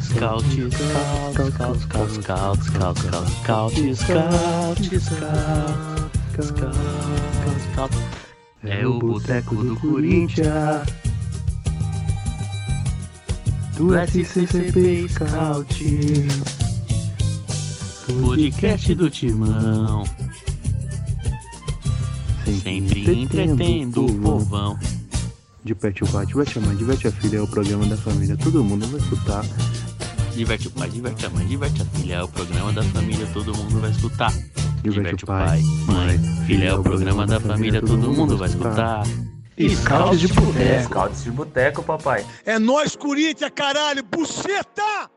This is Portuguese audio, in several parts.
Scout, scout, scout, scout, scout, scout, scout, scout, scout, scout, scout. É o boteco do Corinthians. Do SCCP Scout. Podcast do Timão. Sempre entretendo o povão. Diverte o pai, diverte a mãe, diverte a filha, é o programa da família, todo mundo vai escutar. Diverte o pai, diverte a mãe, diverte a filha. É o programa da família, todo mundo vai escutar. Diverte o pai, mãe, filha. É o programa da família, todo mundo vai escutar. Scouts de boteco. Scouts de boteco, papai. É nós, Corinthians, caralho! Buceta!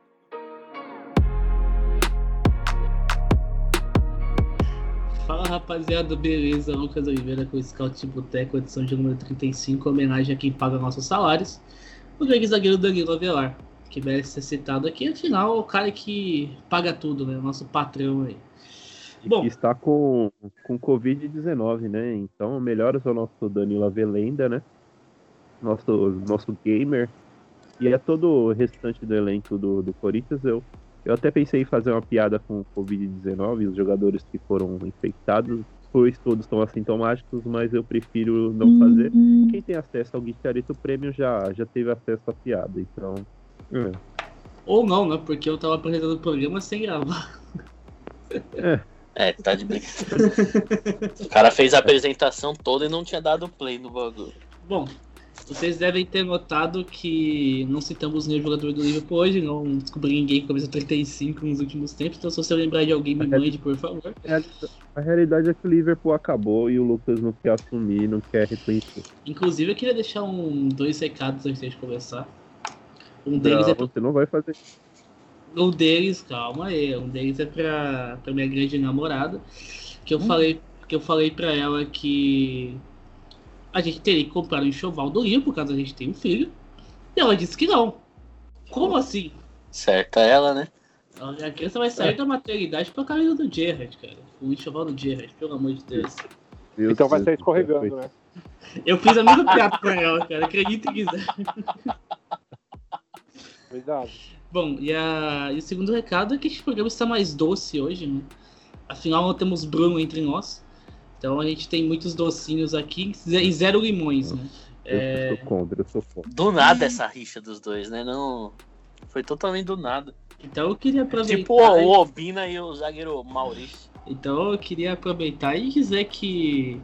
Fala rapaziada, beleza? Lucas Oliveira com o Scout de Boteco, edição de número 35, homenagem a quem paga nossos salários. O grande zagueiro Danilo Avelar, que merece ser citado aqui, afinal é o cara que paga tudo, né? Nosso patrão aí. Bom, Que está com, com Covid-19, né? Então, melhoras ao nosso Danilo Avelenda, né? Nosso, nosso gamer. E é todo o restante do elenco do, do Corinthians. Eu, eu até pensei em fazer uma piada com o Covid-19, os jogadores que foram infectados, pois todos estão assintomáticos, mas eu prefiro não fazer. Quem tem acesso ao Guicharito Premium já, já teve acesso à piada, então. É. ou não, né? Porque eu tava apresentando o programa sem gravar. É, tá de brincadeira. o cara fez a apresentação toda e não tinha dado play no bagulho. Bom, vocês devem ter notado que não citamos nenhum jogador do Liverpool hoje, não descobri ninguém com camisa 35 nos últimos tempos, então se você lembrar de alguém, me mande, por favor. A realidade é que o Liverpool acabou e o Lucas não quer assumir, não quer reconhecer. Inclusive, eu queria deixar um, dois recados antes de começar. Um deles Não, é pra, você não vai fazer. um deles, calma aí, um deles é pra, pra minha grande namorada, que eu falei que eu falei pra ela que a gente teria que comprar um enxoval do Liverpool, caso a gente tenha um filho. E ela disse que não. Como assim? Certa ela, né? A criança vai sair da maternidade pra camisa do Gerrard, cara. O enxoval do Gerrard, pelo amor de Deus. Meu Então vai Deus sair do céu, escorregando, né? Eu fiz a mesma piada com ela, cara. Acredita em quiser. Verdade. Bom, e, a- e o segundo recado é que este programa está mais doce hoje, né? Afinal, não temos Bruno entre nós. Então a gente tem muitos docinhos aqui e zero limões, né? Eu É, sou contra, eu sou contra. Do nada essa rixa dos dois, né? Não. Foi totalmente do nada. então eu queria aproveitar. Tipo o Obina e o zagueiro Maurício. Então eu queria aproveitar e dizer que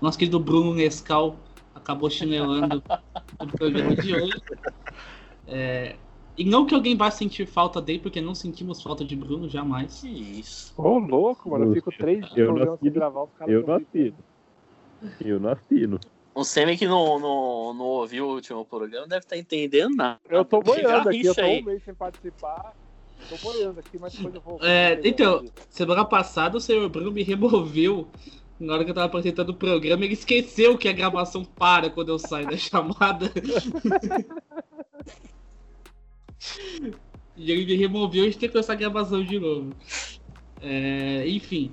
nosso querido Bruno Nescau acabou chinelando o programa de hoje. É, e não que alguém vá sentir falta dele, porque não sentimos falta de Bruno jamais. Que isso. Ô, louco, mano. Eu fico três eu programas nasci sem no- gravar, os caras Eu não assino. Eu não assino. O Semi que não, não, não ouviu o último programa deve estar entendendo nada. Eu tô boiando aqui, eu tô aí. um mês sem participar. Tô boiando aqui, mas depois eu vou. É, então, semana passada o senhor Bruno me removeu na hora que eu tava apresentando o programa. Ele esqueceu que a gravação para quando eu saio da chamada. e ele me removeu e a gente tem que começar a gravação de novo. É, enfim,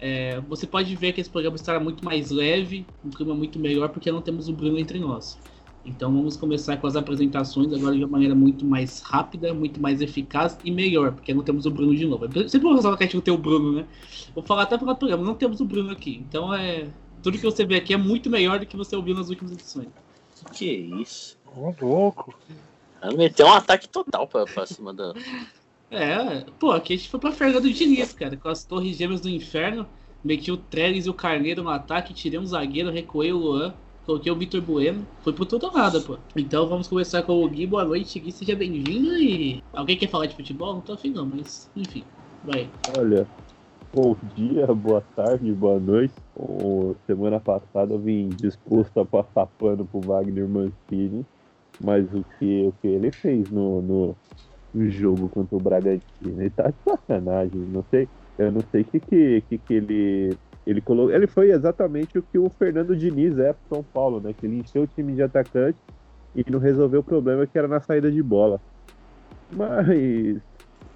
é, você pode ver que esse programa estará muito mais leve, um clima muito melhor, porque não temos o Bruno entre nós. Então vamos começar com as apresentações agora de uma maneira muito mais rápida, muito mais eficaz e melhor, porque não temos o Bruno de novo. É Sempre vou falar que a gente não tem o Bruno, né? Vou falar até para o programa, não temos o Bruno aqui. Então é. Tudo que você vê aqui é muito melhor do que você ouviu nas últimas edições. Que isso. Ô, louco. Ela meteu um ataque total pra, pra cima da. É, pô, aqui a gente foi pra Fernando Diniz, cara, com as torres gêmeas do inferno. Meti o Trellis e o Carneiro no ataque, tirei um zagueiro, recuei o Luan, coloquei o Vitor Bueno. Foi por tudo ou nada, pô. Então vamos começar com o Gui. Boa noite, Gui, seja bem-vindo. E alguém quer falar de futebol? Não tô afim, não, mas enfim, vai. Olha, bom dia, boa tarde, boa noite. Bom, semana passada eu vim disposto a passar pano pro Wagner Mancini, mas o que, o que ele fez no, no, no jogo contra o Bragantino, ele tá de sacanagem, não sei, eu não sei o que, que, que, que ele. Ele, colocou, ele foi exatamente o que o Fernando Diniz é pro São Paulo, né? Que ele encheu o time de atacante e não resolveu o problema que era na saída de bola. Mas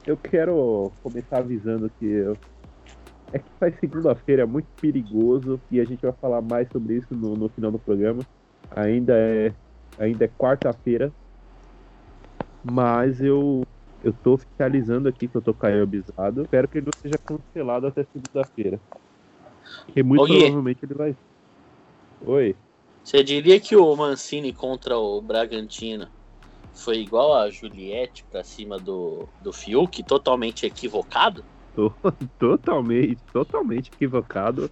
eu quero começar avisando que eu- é que faz segunda-feira é muito perigoso e a gente vai falar mais sobre isso no, no final do programa. Ainda é ainda é quarta-feira, mas eu Eu tô oficializando aqui que eu tô Caio Bisado. Espero que ele não seja cancelado até segunda-feira. Porque muito provavelmente ele vai. Oi. Você diria que o Mancini contra o Bragantino foi igual a Juliette pra cima do, do Fiuk, totalmente equivocado? Tô totalmente, totalmente equivocado.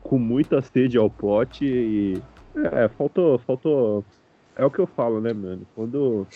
Com muita sede ao pote e. É, faltou. Faltou. É o que eu falo, né, mano? Quando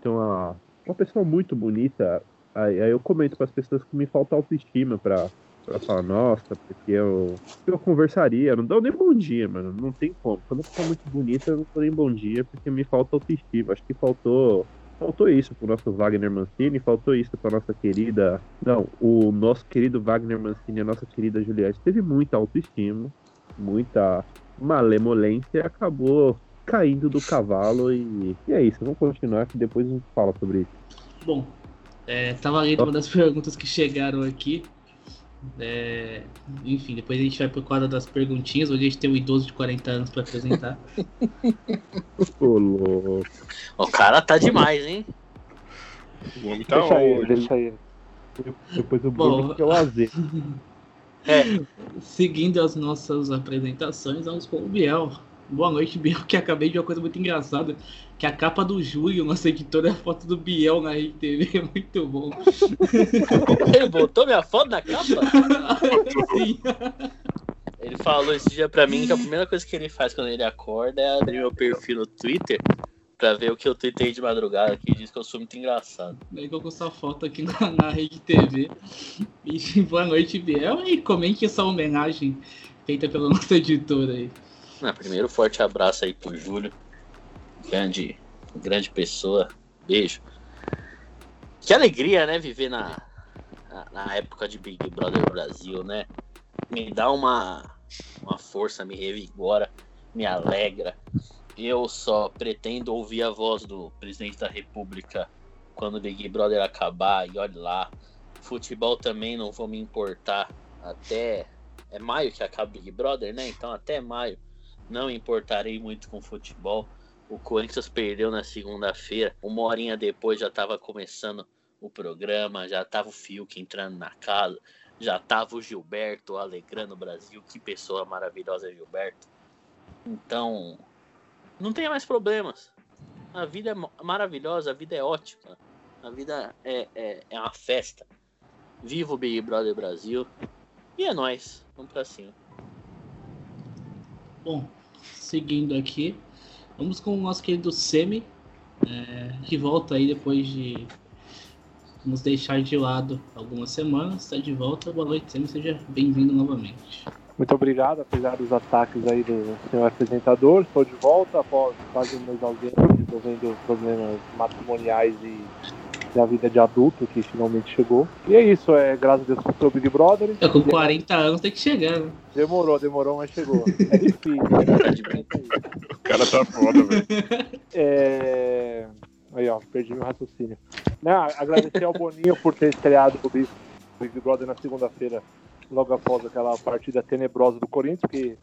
tem uma, uma pessoa muito bonita, aí, aí eu comento com as pessoas que me falta autoestima pra, pra falar, nossa, porque eu, eu conversaria, não dou nem bom dia, mano. Não tem como. Quando pessoa é muito bonita, eu não dou nem bom dia porque me falta autoestima. Acho que faltou. Faltou isso pro nosso Wagner Mancini, faltou isso pra nossa querida. Não, o nosso querido Wagner Mancini, a nossa querida Juliette, teve muita autoestima, muita malemolência e acabou caindo do cavalo e, e é isso. Vamos continuar que depois a gente fala sobre isso. Bom, é, tava lendo uma das perguntas que chegaram aqui. É, enfim, depois a gente vai pro quadro das perguntinhas. Hoje a gente tem um idoso de 40 anos pra apresentar. Ô, louco. O cara tá demais, hein? O homem tá deixa ele, onde? deixa ele. Depois o Bom. Bruno que é o. É, Seguindo as nossas apresentações, vamos com o Biel. Boa noite, Biel, que acabei de uma coisa muito engraçada. Que a capa do Júlio, nosso editor, é a foto do Biel na Rede TV. É muito bom. ele botou minha foto na capa? Sim. Ele falou esse dia pra mim que a primeira coisa que ele faz quando ele acorda é abrir meu perfil no Twitter pra ver o que eu tuitei de madrugada, que diz que eu sou muito engraçado. Daí colocou essa foto aqui na, na Rede TV. E boa noite, Biel. E comente essa homenagem feita pelo nosso editor aí. Primeiro, forte abraço aí pro Júlio. Grande, grande pessoa. Beijo. Que alegria, né, viver na, na, na época de Big Brother Brasil, né? Me dá uma, uma força, me revigora, me alegra. Eu só pretendo ouvir a voz do presidente da República quando o Big Brother acabar. E olhe lá, futebol também não vou me importar até. É maio que acaba o Big Brother, né? Então até maio não importarei muito com futebol. O Corinthians perdeu na segunda-feira. Uma horinha depois já estava começando o programa, já tava o Fiuk entrando na casa, já tava o Gilberto alegrando o Brasil. Que pessoa maravilhosa, Gilberto. Então, não tem mais problemas. A vida é ma- maravilhosa, a vida é ótima. A vida é, é, é uma festa. Viva o Big Brother Brasil. E é nóis. Vamos pra cima. Bom, seguindo aqui, vamos com o nosso querido Semi, é, que volta aí depois de nos deixar de lado algumas semanas. Está de volta. Boa noite, Semi. Seja bem-vindo novamente. Muito obrigado, apesar dos ataques aí do senhor apresentador. Estou de volta após quase um mês ausente, resolvendo problemas matrimoniais e da vida de adulto que finalmente chegou. E é isso, é graças a Deus pro Big Brother. É, com 40 anos tem que chegar, né? Demorou, demorou, mas chegou. É difícil, né? Brincadeira. O cara tá foda, velho. É... Aí, ó, perdi meu raciocínio. Não, agradecer ao Boninho por ter estreado o Big Big Brother na segunda-feira, logo após aquela partida tenebrosa do Corinthians, que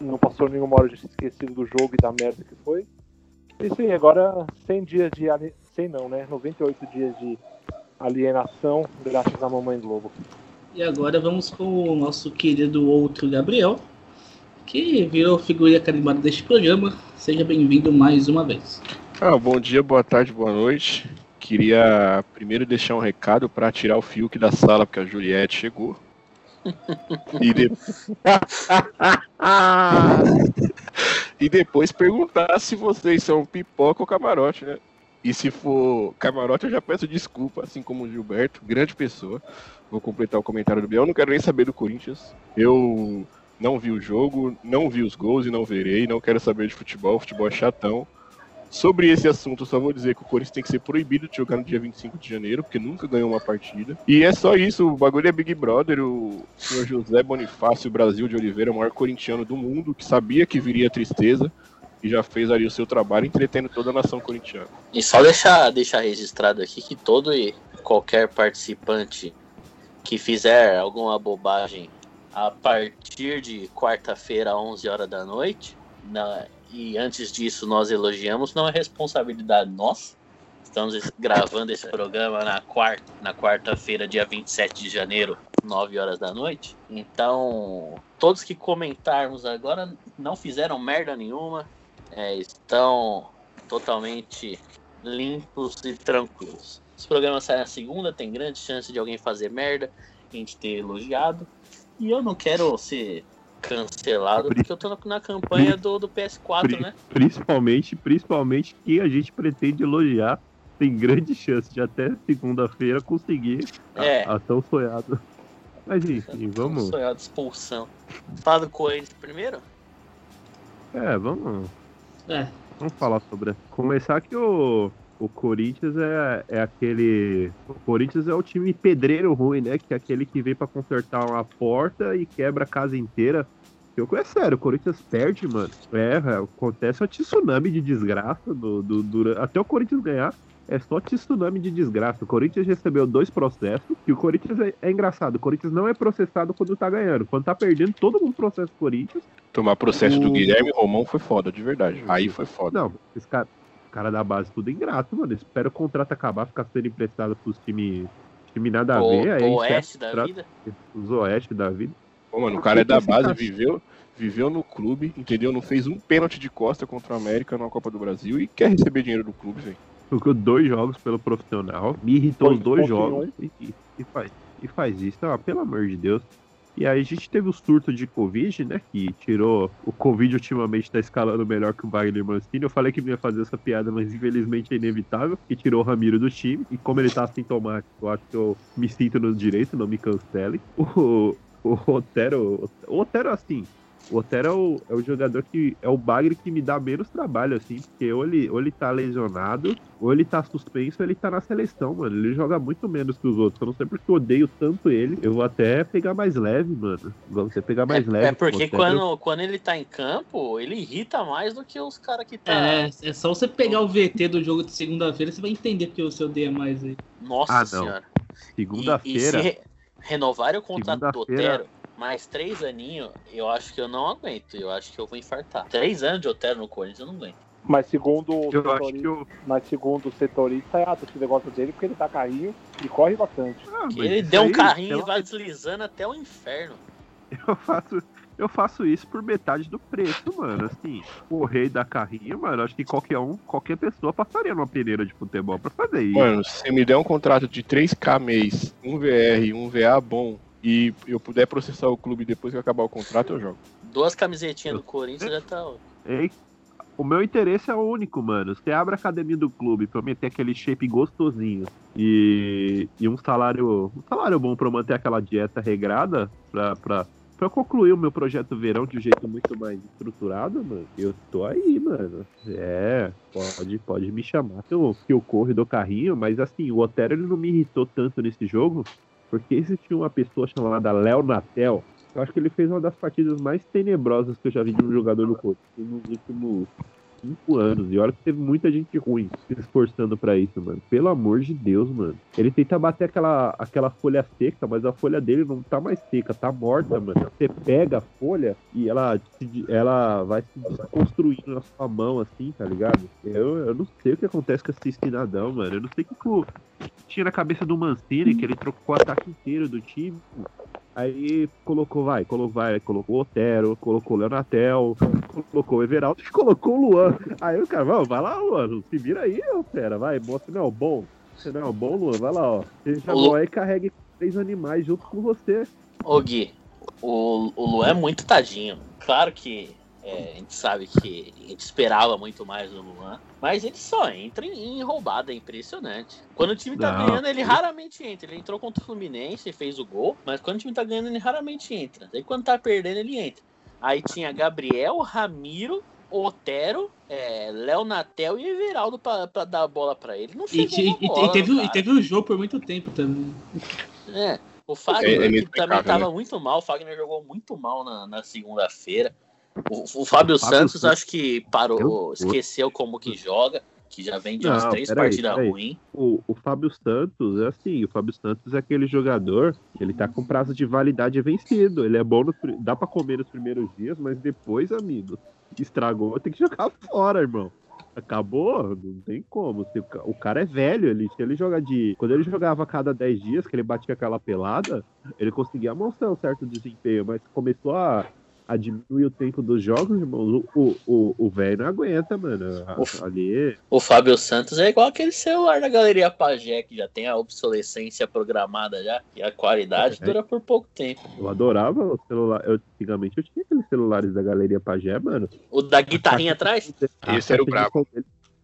não passou nenhuma hora de ser esquecido do jogo e da merda que foi. E sim, agora 100 dias de. 100 não, né? 98 dias de alienação, graças à Mamãe Globo. E agora vamos com o nosso querido outro Gabriel, que virou figurinha carimbada deste programa. Seja bem-vindo mais uma vez. Ah, bom dia, boa tarde, boa noite. Queria primeiro deixar um recado pra tirar o Fiuk da sala, porque a Juliette chegou. E, de- e depois perguntar se vocês são pipoca ou camarote, né? E se for camarote, eu já peço desculpa, assim como o Gilberto, grande pessoa. Vou completar o comentário do Biel. Eu não quero nem saber do Corinthians. Eu não vi o jogo, não vi os gols e não verei. Não quero saber de futebol. Futebol é chatão. Sobre esse assunto, só vou dizer que o Corinthians tem que ser proibido de jogar no dia 25 de janeiro, porque nunca ganhou uma partida. E é só isso, o bagulho é Big Brother. O senhor José Bonifácio Brasil de Oliveira, o maior corintiano do mundo, que sabia que viria tristeza e já fez ali o seu trabalho entretendo toda a nação corintiana. E só deixar, deixar registrado aqui que todo e qualquer participante que fizer alguma bobagem a partir de quarta-feira, 11 horas da noite, na- e antes disso nós elogiamos, não é responsabilidade nossa, Estamos es- gravando esse programa na quarta, na quarta-feira, dia 27 de janeiro, 9 horas da noite. Então, todos que comentarmos agora não fizeram merda nenhuma, é, estão totalmente limpos e tranquilos. Esse programa sai na segunda, tem grande chance de alguém fazer merda, a gente ter elogiado. E eu não quero ser cancelado porque eu tô na- campanha do, do PS4, né? Principalmente, principalmente que a gente pretende elogiar. Tem grande chance de até segunda-feira conseguir É. a, a tão sonhado. Mas enfim, vamos. Sonhado expulsão. Fala do Corinthians primeiro? É, vamos. É, Vamos falar sobre. Começar que o, o Corinthians é, é aquele. O Corinthians é o time pedreiro ruim, né? Que é aquele que vem pra consertar uma porta e quebra a casa inteira. Eu, é sério, o Corinthians perde, mano. É, é, acontece um tsunami de desgraça. Do, do, dura- até o Corinthians ganhar, é só tsunami de desgraça. O Corinthians recebeu dois processos. E o Corinthians é, é engraçado. O Corinthians não é processado quando tá ganhando. Quando tá perdendo, todo mundo processa o Corinthians. Tomar processo do O- Guilherme Romão foi foda, de verdade. Aí foi foda. Não, esse cara, cara da base tudo ingrato, mano. Espera o contrato acabar, ficar sendo emprestado pros times time nada a O, ver. Aí o Oeste da contrato, vida? Os Oeste da vida. Pô, mano, o cara é da base, tá- viveu, viveu no clube, entendeu? Não fez um pênalti de costa contra o América na Copa do Brasil e quer receber dinheiro do clube, velho. Jogou dois jogos pelo profissional. Me irritou Foi os dois jogos. E, e- faz, e faz isso. Ah, pelo amor de Deus. E aí a gente teve o surto de Covid, né? Que tirou. O Covid ultimamente tá escalando melhor que o Wagner Mancini. Eu falei que não ia fazer essa piada, mas infelizmente é inevitável. Que tirou o Ramiro do time. E como ele tá assintomático, eu acho que eu me sinto no direito, não me cancelem. O, o Otero. O Otero, assim. O Otero é o, é o jogador que. É o bagre que me dá menos trabalho, assim. Porque ou ele, ou ele tá lesionado, ou ele tá suspenso, ou ele tá na seleção, mano. Ele joga muito menos que os outros. Eu não sei porque eu odeio tanto ele. Eu vou até pegar mais leve, mano. Vou até pegar mais é, leve. é porque quando, quando ele tá em campo, ele irrita mais do que os caras que tá. é, é só você pegar o VT do jogo de segunda-feira, você vai entender porque você odeia mais aí. Nossa Ah, não. senhora. Se Segunda-feira. re- renovarem o contrato do Otero, mais três aninhos, eu acho que eu não aguento. Eu acho que eu vou infartar. Três anos de Otero no Corinthians, eu não aguento. Mas segundo o Eu acho setorista, que eu. mas segundo o setorista, é torcida gosta dele porque ele tá carrinho e corre bastante. Ah, mas Ele deu um carrinho e vai deslizando até o inferno. Eu faço, eu faço isso por metade do preço, mano. Assim, o rei da carrinho, mano, acho que qualquer um, qualquer pessoa passaria numa peneira de futebol pra fazer isso. Mano, se você me der um contrato de 3K mês, um VR, um VA bom, e eu puder processar o clube depois que acabar o contrato, eu jogo. Duas camisetinhas do Corinthians já tá. Ei, o meu interesse é único, mano. Você abre a academia do clube pra eu meter aquele shape gostosinho e, e um salário. Um salário bom pra eu manter aquela dieta regrada pra, pra, pra eu concluir o meu projeto verão de um jeito muito mais estruturado, mano. Eu tô aí, mano. É, pode, pode me chamar que eu, que eu corro e dou carrinho, mas assim, o Otero ele não me irritou tanto nesse jogo, porque existia uma pessoa chamada Léo Natel. Eu acho que ele fez uma das partidas mais tenebrosas que eu já vi de um jogador do Corinthians nos últimos cinco anos. E olha que teve muita gente ruim se esforçando pra isso, mano. Pelo amor de Deus, mano. Ele tenta bater aquela, aquela folha seca, mas a folha dele não tá mais seca, tá morta, mano. Você pega a folha e ela, ela vai se desconstruindo na sua mão, assim, tá ligado? Eu, eu não sei o que acontece com esse cidadão, mano. Eu não sei o que, que tinha na cabeça do Mancini, que ele trocou o ataque inteiro do time. Aí colocou, vai, colocou, vai, colocou o Otero, colocou o Leonatel, colocou o Everaldo e colocou o Luan. Aí o cara, "Vamos, vai lá, Luan, se vira aí, Otero, vai, mostra, não, bom. Você não é o bom, Luan, vai lá, ó. Já O vai e carregue três animais junto com você. Ô Gui, o, o Luan é muito tadinho. Claro que é, a gente sabe que a gente esperava muito mais do Luan, mas ele só entra em, em roubada, é impressionante. Quando o time tá Não. ganhando, ele raramente entra. Ele entrou contra o Fluminense e fez o gol, mas quando o time tá ganhando, ele raramente entra. Aí quando tá perdendo, ele entra. Aí tinha Gabriel, Ramiro, Otero, é, Léo Natel e Everaldo pra, pra dar a bola pra ele. Não E, chegou e- e bola, teve, o- e teve o jogo por muito tempo também. É. O É- Fagner, é meio também impecável, tava muito mal, o Fagner jogou muito mal na, na segunda-feira. O, o Fábio Fábio Santos Santos. acho que parou, Eu- esqueceu como que joga, que já vem de umas três partidas ruins. O, o Fábio Santos é assim, o Fábio Santos é aquele jogador, ele tá com prazo de validade vencido. Ele é bom, pri- dá pra comer nos primeiros dias, mas depois, amigo, estragou, tem que jogar fora, irmão. Acabou, não tem como. O ca- O cara é velho, ele, se ele joga de. Quando ele jogava a cada 10 dias, que ele batia aquela pelada, ele conseguia mostrar um certo desempenho, mas começou a, a diminuir o tempo dos jogos, irmão. O- O o- o velho não aguenta, mano. Uf. Ali. O Fábio Santos é igual aquele celular da Galeria Pajé, que já tem a obsolescência programada já, e a qualidade É. dura por pouco tempo. Eu adorava o celular. Eu, antigamente eu tinha aqueles celulares da Galeria Pajé, mano. O da guitarrinha atrás? A Esse era o brabo.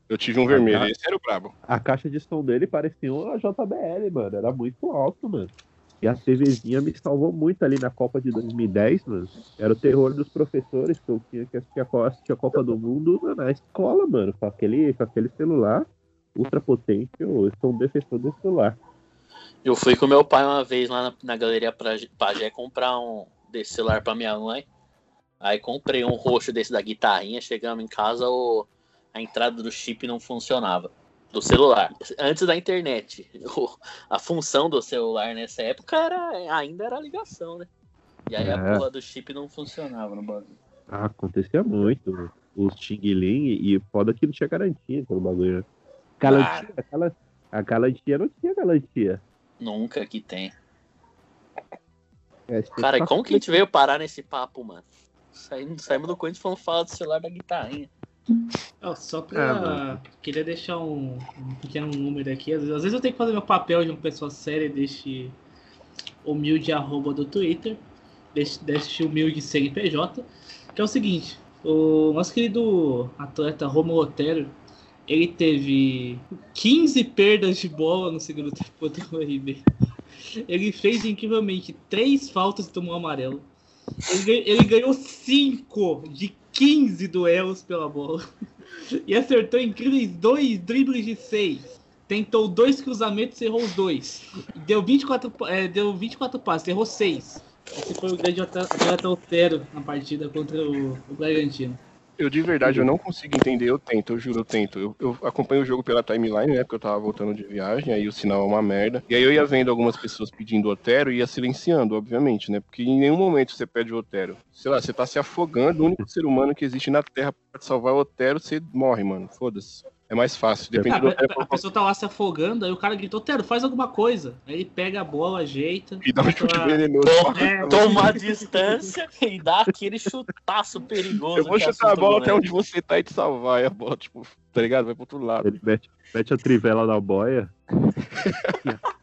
Eu tive um vermelho, esse era o brabo. A caixa de som dele parecia uma JBL, mano. Era muito alto, mano. E a TVzinha me salvou muito ali na Copa de 2010, mano. Era o terror dos professores que eu tinha que assistir a, Copa do Mundo na escola, mano. Com aquele, com aquele celular ultra potente. Eu sou um defensor desse celular. Eu fui com meu pai uma vez lá na, na Galeria Pajé comprar um desse celular pra minha mãe. Aí comprei um roxo desse da guitarrinha. Chegamos em casa, o, a entrada do chip não funcionava. Do celular. Antes da internet. A função do celular nessa época era, ainda era a ligação, né? E aí a É. porra do chip não funcionava no bagulho. Ah, acontecia muito. Os Xing Ling e foda que não tinha garantia pelo bagulho. né? Garantia, aquela, a garantia não tinha garantia. Nunca que tem. É, Cara, e como que a gente veio parar nesse papo, mano? Saímos, saímos do Corinthians falando falar do celular da guitarrinha. Ó, só pra. mano. queria deixar um, um pequeno número aqui. Às vezes, às vezes eu tenho que fazer meu papel de uma pessoa séria deste humilde arroba do Twitter, deste, deste humilde CNPJ, que é o seguinte: o nosso querido atleta Romulo Otero, ele teve 15 perdas de bola no segundo tempo contra o RB. Ele fez incrivelmente três faltas e tomou um amarelo. Ele, ganhou- ele ganhou 5 de 15 duelos pela bola. E acertou incríveis dois dribles de 6. Tentou dois cruzamentos errou os dois. Deu 24, pa- é, deu 24 passes, errou 6. Esse foi o grande atleta Otero na partida contra o, o Bragantino. Eu de verdade eu não consigo entender, eu tento, eu juro, eu tento. Eu, eu acompanho o jogo pela timeline, né? Porque eu tava voltando de viagem, aí o sinal é uma merda. E aí eu ia vendo algumas pessoas pedindo Otero e ia silenciando, obviamente, né? Porque em nenhum momento você pede o Otero. Sei lá, você tá se afogando, o único ser humano que existe na Terra pra te salvar é o Otero, você morre, mano. Foda-se. É mais fácil. Depende Ah, do a, a pessoa tá lá se afogando, aí o cara gritou, Otero, faz alguma coisa. Aí ele pega a bola, ajeita. e dá um chute Ah, venenoso. É, Toma a distância e dá aquele chutaço perigoso. Eu vou que chutar a bola até onde você tá e te salvar. E a bola, tipo, tá ligado? Vai pro outro lado. Ele mete, mete a trivela na boia.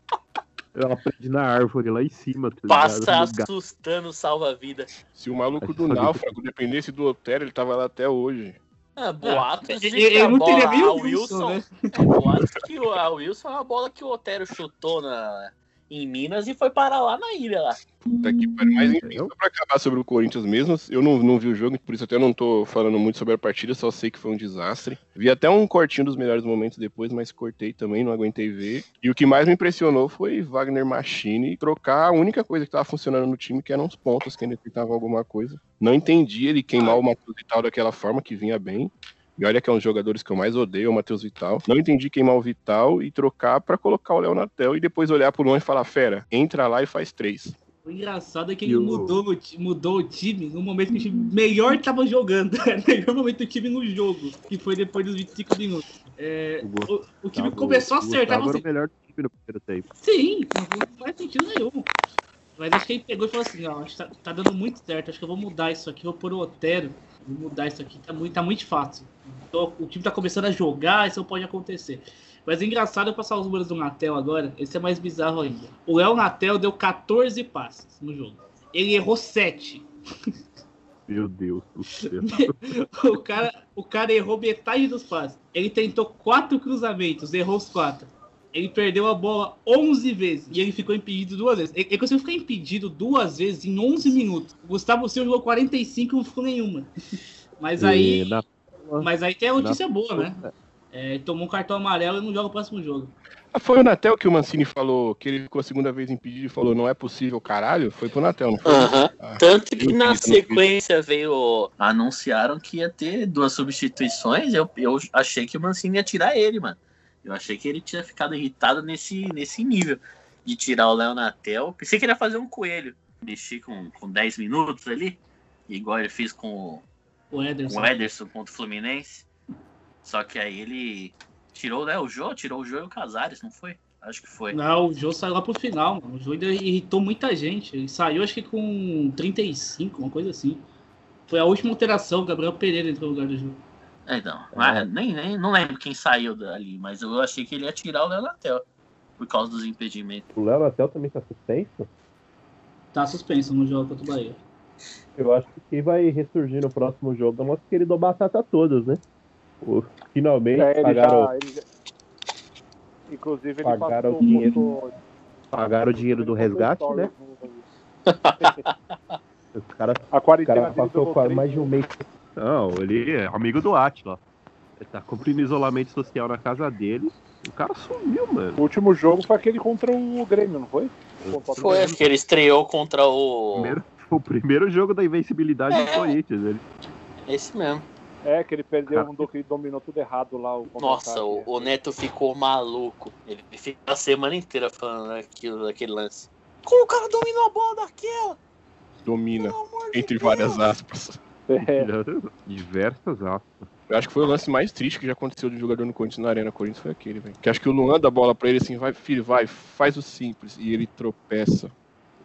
Ela prende na árvore lá em cima, tá? Passa assustando o salva-vida. Se o maluco do náufrago dependesse do Otero, ele tava lá até hoje. Ah, boatos ele, de que a não teria bola, nem a o Wilson, né? Boatos que o a Wilson é uma bola que o Otero chutou na, em Minas e foi parar lá na ilha lá. Puta que pariu. Mas enfim, só pra acabar sobre o Corinthians mesmo, eu não, não vi o jogo, por isso até não tô falando muito sobre a partida, só sei que foi um desastre. Vi até um cortinho dos melhores momentos depois, mas cortei também, não aguentei ver. E o que mais me impressionou foi Wagner Machini trocar a única coisa que tava funcionando no time, que eram os pontos, que ainda tentava alguma coisa. Não entendi ele queimar o Matheus Vital daquela forma, que vinha bem. E olha que é um dos jogadores que eu mais odeio, o Matheus Vital. Não entendi queimar o Vital e trocar pra colocar o Léo Natel e depois olhar pro Luan e falar: Fera, entra lá e faz três. O engraçado é que ele o- mudou, mudou o time no momento que o time melhor tava jogando. no melhor momento do time no jogo, que foi depois dos 25 minutos. É, O o, o time Gustavo- começou a acertar. Você... era o melhor time no primeiro tempo. Sim, não faz sentido nenhum. Mas acho que ele pegou e falou assim: ó, acho que tá, tá dando muito certo, acho que eu vou mudar isso aqui, vou pôr o Otero, mudar isso aqui, tá muito, tá muito fácil. Tô- o time tá começando a jogar, isso pode acontecer. Mas é engraçado eu passar os números do Natel agora, esse é mais bizarro ainda. O Léo Natel deu 14 passes no jogo. Ele errou 7. Meu Deus do céu. O cara, o cara errou metade dos passes. Ele tentou quatro cruzamentos, errou os quatro. Ele perdeu a bola 11 vezes e ele ficou impedido duas vezes. Ele, ele conseguiu ficar impedido duas vezes em 11 minutos. O Gustavo Silva jogou 45 e não ficou nenhuma. Mas aí, na- mas aí tem a notícia na- boa, né? É, tomou um cartão amarelo e não joga o próximo jogo. Ah, foi o Natel que o Mancini falou que ele ficou a segunda vez impedido e falou não é possível, caralho? Foi pro Natel, não foi? Ah, Tanto que na sequência veio. Anunciaram que ia ter duas substituições. Eu, eu achei que o Mancini ia tirar ele, mano. Eu achei que ele tinha ficado irritado nesse, nesse nível de tirar o Léo Natel. Pensei que ele ia fazer um coelho. Mexi com, com 10 minutos ali. Igual ele fez com O Ederson. o Ederson contra o Fluminense. Só que aí ele tirou, né, o Jô, tirou o Jô e o Casares, não foi? Acho que foi. Não, o Jô saiu lá pro final, mano. O Jô ainda irritou muita gente. Ele saiu, acho que com 35, uma coisa assim. Foi a última alteração, o Gabriel Pereira entrou no lugar do Jô. É, não. Mas nem, nem, não lembro quem saiu dali, mas eu achei que ele ia tirar o Léo Natel. Por causa dos impedimentos. O Léo Natel também tá suspenso? Tá suspenso no jogo contra o Bahia. Eu acho que quem vai ressurgir no próximo jogo é o nosso querido Batata Todos, né? O- finalmente É, ele pagaram, já, ele Inclusive, ele Pagaram passou o dinheiro. pagaram o dinheiro do resgate, né? Os caras A O quarentena cara dele passou quase mais de um mês. Não, ele é amigo do Atila. Ele tá cumprindo isolamento social na casa dele. O cara sumiu, mano. O último jogo foi aquele contra o Grêmio, não foi? Foi, acho que ele estreou contra o. Primeiro, o primeiro jogo da invencibilidade do É. Corinthians. Ele, Esse mesmo. É, que ele perdeu um do que dominou tudo errado lá. O Nossa, contra-ataque. o, o Neto ficou maluco. Ele fica a semana inteira falando aquilo, daquele lance. Como o cara dominou a bola daquela? Domina, de entre Deus. várias aspas. É, diversas aspas. Eu acho que foi o lance mais triste que já aconteceu de jogador no Corinthians na Arena Corinthians foi aquele, velho. Que acho que o Luan dá a bola pra ele assim, vai, filho, vai, faz o simples. E ele tropeça.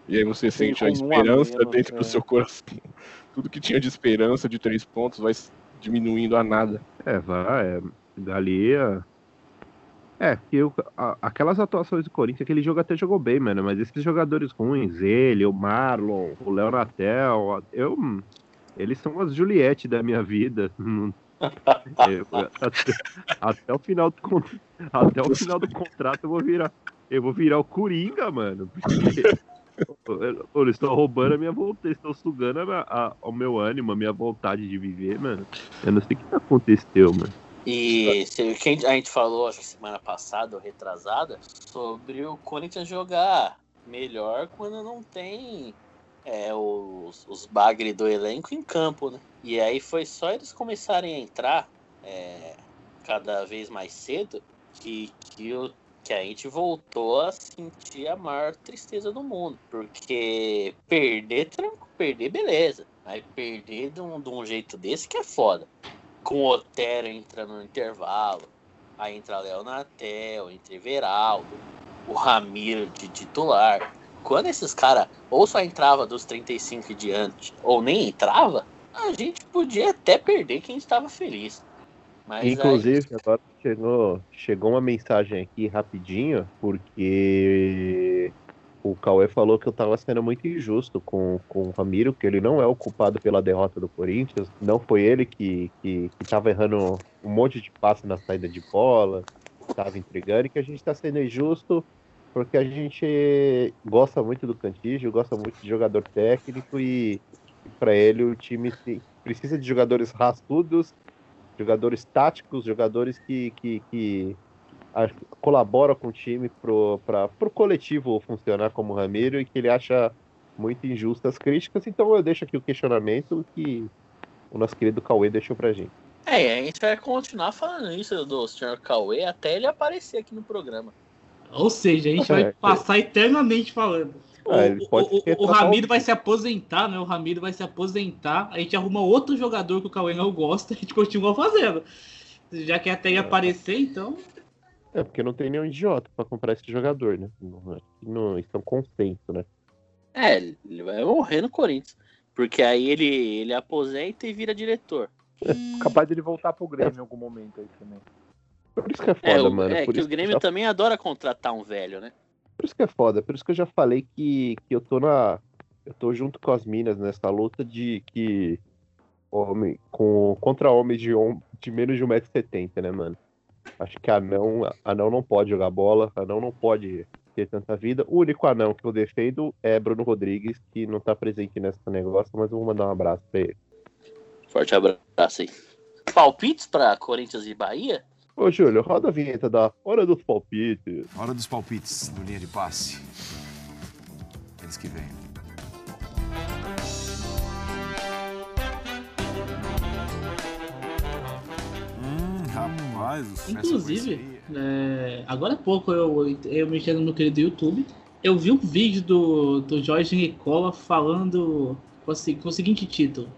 E aí você Sim, sente a um esperança menos, dentro é. do seu coração. Tudo que tinha de esperança de três pontos vai diminuindo a nada. É, vai. É, dali. É, é que eu, a- aquelas atuações do Corinthians, aquele jogo até jogou bem, mano. Mas esses jogadores ruins, ele, o Marlon, o Léo Natel, eu. Eles são as Juliette da minha vida. Eu- até, até o final do até o final do contrato eu vou virar eu vou virar o Coringa, mano. Porque eles estão roubando a minha vontade, estão sugando a a- o meu ânimo, a minha vontade de viver, mano. Eu não sei o que aconteceu, mano. E a gente falou, acho que semana passada ou retrasada, sobre o Corinthians jogar melhor quando não tem é, os, os bagre do elenco em campo, né? E aí foi só eles começarem a entrar é, cada vez mais cedo que, que, o, que a gente voltou a sentir a maior tristeza do mundo. Porque perder, tranquilo, perder beleza. Mas perder de um, de um jeito desse que é foda com o Otero entrando no intervalo, aí entra Léo Natel, entra Everaldo, o Ramiro de titular. Quando esses caras ou só entrava dos 35 e diante, ou nem entrava, a gente podia até perder quem estava feliz. Mas Inclusive, agora chegou, chegou uma mensagem aqui rapidinho, porque o Cauê falou que eu tava sendo muito injusto com, com o Ramiro, que ele não é o culpado pela derrota do Corinthians, não foi ele que, que, que errando um monte de passe na saída de bola, tava entregando, e que a gente tá sendo injusto porque a gente gosta muito do Cantígio, gosta muito de jogador técnico e, para ele o time precisa de jogadores raçudos jogadores táticos, jogadores que, que, que com o time para o coletivo funcionar como o Ramiro e que ele acha muito injustas as críticas. Então eu deixo aqui o questionamento que o nosso querido Cauê deixou pra gente. É, a gente vai continuar falando isso do Sr. Cauê até ele aparecer aqui no programa. Ou seja, a gente É, vai é. passar eternamente falando. O, Ah, o- o- o total- Ramiro vai se aposentar, né? O Ramiro vai se aposentar. A gente arruma outro jogador que o Cauê não gosta, a gente continua fazendo. Já que até ia aparecer, então. É, porque não tem nenhum idiota pra comprar esse jogador, né? Não, não, isso é um consenso, né? É, ele vai morrer no Corinthians. Porque aí ele, ele aposenta e vira diretor. Capaz dele voltar pro Grêmio em algum momento aí também. Por isso que é foda, É, o, mano. é que o Grêmio já também adora contratar um velho, né? Por isso que é foda, por isso que eu já falei que, que eu tô na. Eu tô junto com as minas nessa luta de que. Homem, com, contra homens de, hom- de menos de 1,70m, né, mano? Acho que anão, anão não pode jogar bola, anão não pode ter tanta vida. O único anão que eu defendo é Bruno Rodrigues, que não tá presente nesse negócio, mas eu vou mandar um abraço pra ele. Forte abraço aí. Palpites pra Corinthians e Bahia? Ô, Júlio, roda a vinheta da Hora dos Palpites. Hora dos palpites do linha de passe. Eles que vêm. Hum, rapaz, Inclusive, é, agora há pouco eu, eu mexendo no meu querido YouTube, eu vi um vídeo do, do Jorge Nicola falando com, a com o seguinte título: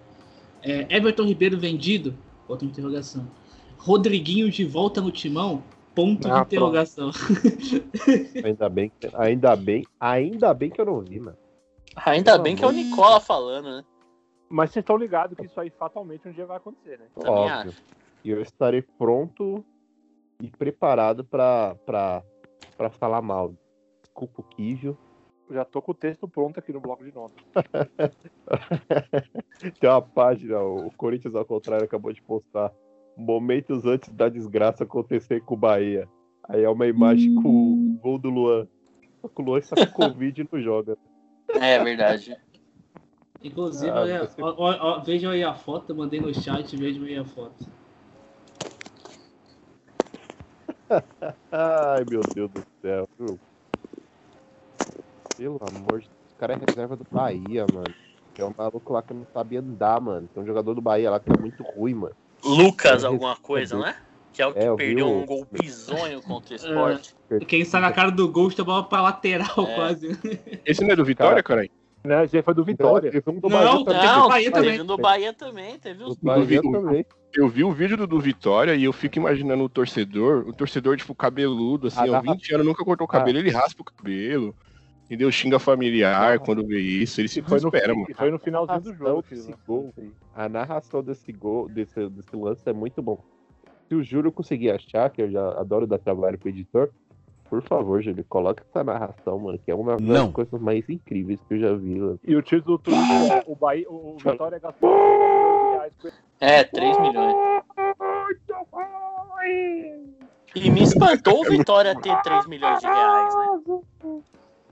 é, Everton Ribeiro vendido? Outra interrogação. Rodriguinho de volta no timão? Ponto Ah, de interrogação. Ainda bem, que- ainda bem, ainda bem que eu não vi, mano. Ainda bem que é o Nicola falando, né? Mas vocês estão ligados que isso aí fatalmente um dia vai acontecer, né? Também Óbvio. acho. E eu estarei pronto e preparado pra falar mal. Desculpa o Kijo. Já tô com o texto pronto aqui no bloco de notas. Tem uma página, o Corinthians ao contrário acabou de postar momentos antes da desgraça acontecer com o Bahia. Aí é uma imagem com o gol do Luan. Só que o Luan está com Covid e não joga. É verdade. Inclusive, Ah, olha, você- ó, ó, ó, vejam aí a foto, eu mandei no chat, vejam aí a foto. Ai, meu Deus do céu. viu? Pelo amor de Deus. O cara é reserva do Bahia, mano. É um maluco lá que não sabe andar, mano. Tem um jogador do Bahia lá que é muito ruim, mano. Lucas, É, alguma coisa, não é? Que é o que É, vi perdeu um gol bizonho contra o esporte. Quem sai na cara do gol, está bola pra lateral É. quase. Esse não é do Vitória, cara? Né? Esse aí foi do Vitória. Teve um do Não, Bahia também. Não, Bahia teve também. no Bahia também, teve os Bahia Do- também. Eu vi o vídeo do, do Vitória e eu fico imaginando o torcedor, o torcedor, tipo, cabeludo, assim, Ah, há 20 anos nunca cortou o cabelo, ele raspa o cabelo, entendeu? Xinga familiar quando vê isso, ele se foi no, desespera, mano. foi no finalzinho do jogo. desse ele- gol, a narração desse gol, desse, desse lance é muito bom. Se o Júlio conseguir achar, que eu já adoro dar trabalho pro editor, por favor, Júlio, coloca essa narração, mano, que é uma das Não. coisas mais incríveis que eu já vi. mano. E o título do o, Bahia, o Vitória gastou 1 milhão de reais com ele. É, 3 milhões. E me espantou o Vitória ter 3 milhões de reais, né?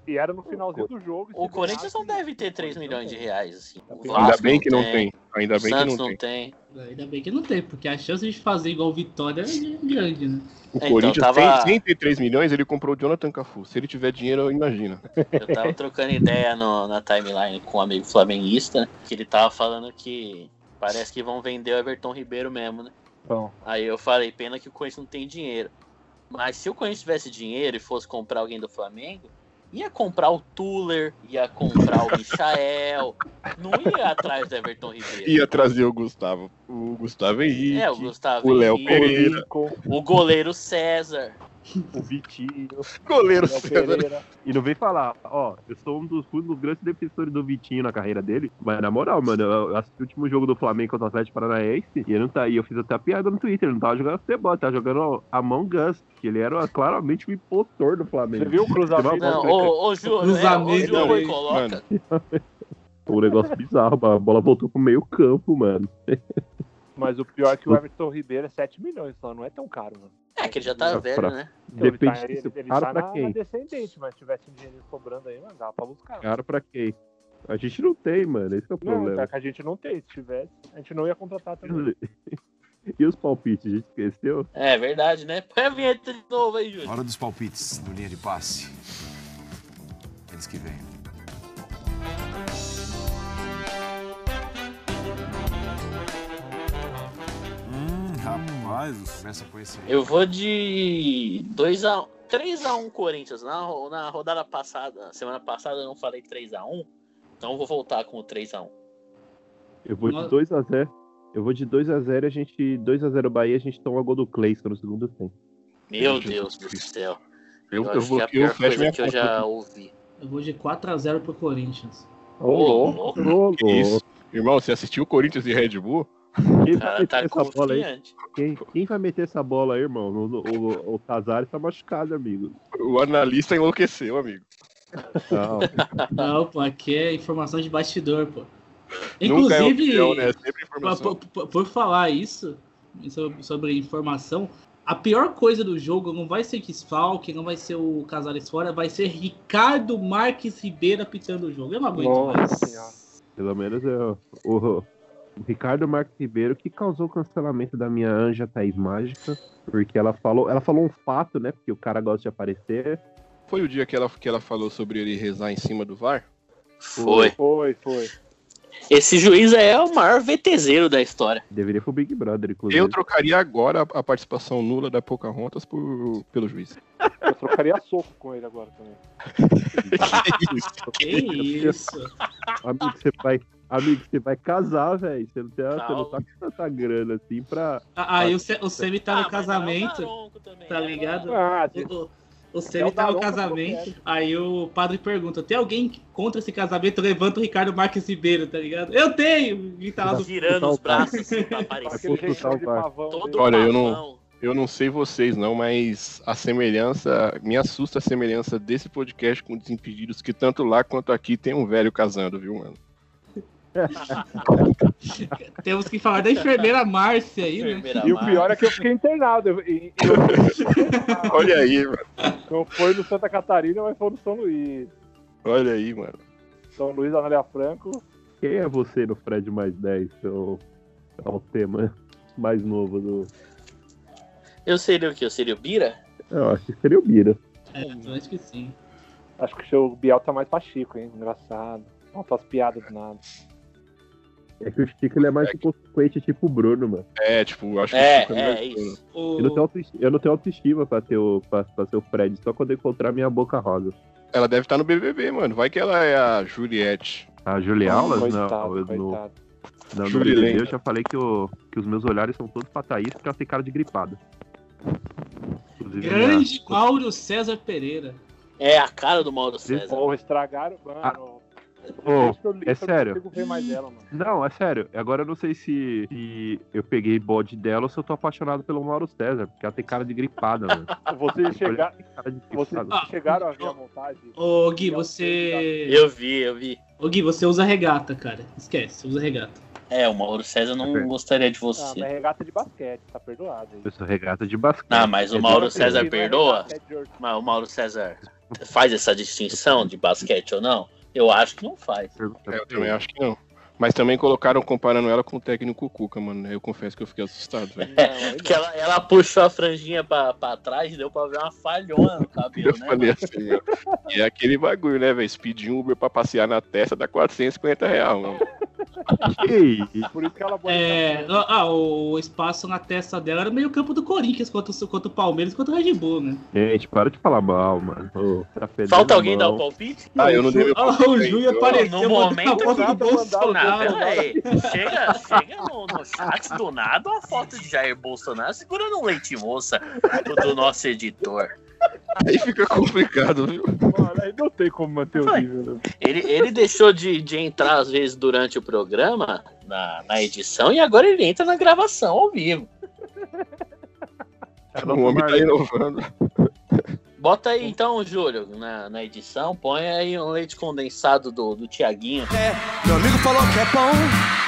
E era no finalzinho do jogo. O Corinthians não deve ter 3 milhões de reais, assim. O Ainda bem que não tem, ainda O bem que Santos não não tem. tem. Ainda bem que não tem, porque a chance de fazer igual Vitória é grande, né? O Então, Corinthians, tava- sem, sem ter 3 milhões, ele comprou o Jonathan Cafu. Se ele tiver dinheiro, imagina. Eu tava trocando ideia no- na timeline com um amigo flamenguista, que ele tava falando que parece que vão vender o Everton Ribeiro mesmo, né? Bom, Aí eu falei, pena que o Corinthians não tem dinheiro. Mas se o Corinthians tivesse dinheiro e fosse comprar alguém do Flamengo, ia comprar o Tuller, ia comprar o Michael, não ia atrás do Everton Ribeiro. Ia trazer o Gustavo, o Gustavo Henrique, É, o Gustavo o Léo Henrique, Pereira. O goleiro César. O Vitinho. goleiro César. Pereira. E não vem falar, ó, eu sou um dos, um dos grandes defensores do Vitinho na carreira dele, mas na moral, mano, eu assisti o último jogo do Flamengo contra o Atlético Paranaense e ele não tá aí, eu fiz até a piada no Twitter, ele não tava jogando futebol, ele tava jogando Among Us, que ele era claramente o impostor do Flamengo. Você viu o cruzamento? Não, ô, ô é, ô, Cruzamento, Júlio, hein, coloca. Um negócio bizarro, a bola voltou pro meio campo, mano. Mas o pior é que o Everton Ribeiro é 7 milhões só, não é tão caro, mano. É que ele já tá Pra- velho, pra- né? Então, Depende ele tá, ele, disso, ele caro tá pra na, na quem? descendente, mas se tivesse um dinheiro sobrando aí, mano, dá pra buscar. Caro pra quem? A gente não tem, mano, esse é o Não, problema. tá que a gente não tem. Se tivesse, a gente não ia contratar também. E os palpites, a gente esqueceu? É verdade, né? Põe a vinheta de novo aí, Júlio. Hora dos palpites do linha de passe. Eles que vêm. Rapaz, começa com esse aí. Eu vou de 2x1. 3x1 Corinthians. Na, na rodada passada, semana passada eu não falei 3x1. Então eu vou voltar com o 3x1. Eu vou de Nossa. 2x0. Eu vou de 2x0 a gente. 2x0 Bahia, a gente toma gol do Cleison no segundo tempo. Meu Deus do Cristo. céu. Eu, Eu, eu vou que é a eu coisa minha que eu conta já ouvi. Eu vou de 4x0 pro Corinthians. Ô, louco. Ô, Que isso? Irmão, você assistiu Corinthians e Red Bull? Quem O vai cara meter tá essa bola aí? Quem, quem vai meter essa bola aí, irmão? O, o, o Casares tá machucado, amigo. O analista enlouqueceu, amigo. Não, Não, pô, aqui é informação de bastidor, pô. Nunca é Inclusive, opinião, né? É sempre por, informação. por- por falar isso, sobre, informação, a pior coisa do jogo não vai ser Desfalque, não vai ser o Casares fora, vai ser Ricardo Marques Ribeiro apitando o jogo. Eu não aguento Nossa mais. Senhora. pelo menos é o, o, o Ricardo Marques Ribeiro que causou o cancelamento da minha anja Thaís Mágica. Porque ela falou, ela falou um fato, né? Porque o cara gosta de aparecer. Foi o dia que ela, que ela falou sobre ele rezar em cima do VAR? Foi. Foi, foi. Esse juiz é o maior VTZero da história. Deveria pro Big Brother, inclusive. Eu trocaria agora a, a participação nula da Pocahontas por, pelo juiz. Eu trocaria soco com ele agora também. que isso? Que isso? Amigo, você vai. Amigo, você vai casar, velho. Você não, tem, você não tá com tanta grana assim pra. Ah, Aí o, Se- o Semi tá Ah, no é casamento. Também, tá é ligado? Ah, O, o, É Semi tá no casamento. Aí o padre pergunta: tem alguém contra esse casamento? Levanta o Ricardo Marques Ribeiro, tá ligado? Eu tenho! E tá lá do Girando os braços assim pra Vai aparecer. Aquele consultar jeitinho o de VAR. pavão. Todo dele. Olha, eu não-. Eu não sei vocês não, mas a semelhança, me assusta a semelhança desse podcast com Desimpedidos, que tanto lá quanto aqui tem um velho casando, viu, mano? Temos que falar da enfermeira Márcia aí, né? Enfermeira E o pior é que eu fiquei internado. Eu, e- e eu- Olha aí, mano. não foi no Santa Catarina, mas foi no São Luís. Olha aí, mano. São Luís, Anália Franco. Quem é você no Fred mais 10? É o, é o tema mais novo do. Eu seria o que? Eu seria o Bira? Eu acho que seria o Bira. É, eu acho que sim. Acho que o seu Biel tá mais pra Chico, hein? Engraçado. Não, as piadas do nada. É que o Chico ele é mais inconsequente, tipo o Bruno, mano. É, tipo, acho que É, fica é, mais- isso. O... Eu não tenho, autoesti- eu não tenho autoestima pra, ter o, pra, pra ser o Fred, só quando eu encontrar minha boca rosa. Ela deve estar no BBB, mano. Vai que ela é a Juliette. A Julia Aulas? coitado, Não, eu, no, coitado. não, no BBB eu já falei que, o- que os meus olhares são todos pra Thaís porque ela tem cara de gripada. Inclusive, Grande minha- Mauro César Pereira. É a cara do Mauro César. Porra, estragaram. Mano. Ah, Que eu li, é eu sério? não consigo ver mais ela, mano. Não, é sério. Agora eu não sei se, se eu peguei bode dela ou se eu tô apaixonado pelo Mauro César, porque ela tem cara de gripada, mano. Vocês, chega... Ah, chegaram a ver a montagem? Ô, Gui, você. Eu vi, eu vi. Ô, Gui, você usa regata, cara. Esquece, usa regata. É, o Mauro César não É. gostaria de Ah, você. mas é regata de basquete, tá perdoado aí. Eu sou regata de basquete. Ah, mas o É Mauro César Não é perdoa? Mas o Mauro César faz essa distinção de basquete ou não? Eu acho que não faz. É, eu pra também acho que não. Mas também colocaram comparando ela com o técnico Cuca, mano. Eu confesso que eu fiquei assustado, velho. Aí Porque ela, ela puxou a franjinha pra, pra trás e deu pra ver uma falhona no cabelo, Eu né? falei mano? assim. E é aquele bagulho, né, velho? Um Uber pra passear na testa dá 450 reais, mano. Por isso que ela É, ah, o espaço na testa dela era meio campo do Corinthians contra, o- contra o Palmeiras contra o Red Bull, né? gente, para de falar mal, mano. Ô, tá Falta alguém dar o palpite? Ah, eu não dei meu Ah, o palpite Júlio apareceu No momento, do Bolsonaro. Chega, chega no, no chat do nada uma foto de Jair Bolsonaro segurando um leite moça do, do nosso editor. Aí fica complicado, viu? Mano, aí não tem como manter o nível, né? Ele, ele deixou de, de entrar às vezes durante o programa, na, na edição, e agora ele entra na gravação ao vivo. O homem tá inovando. Bota aí então, Júlio, na, na edição, põe aí um leite condensado do, do Tiaguinho. Meu amigo falou que é bom,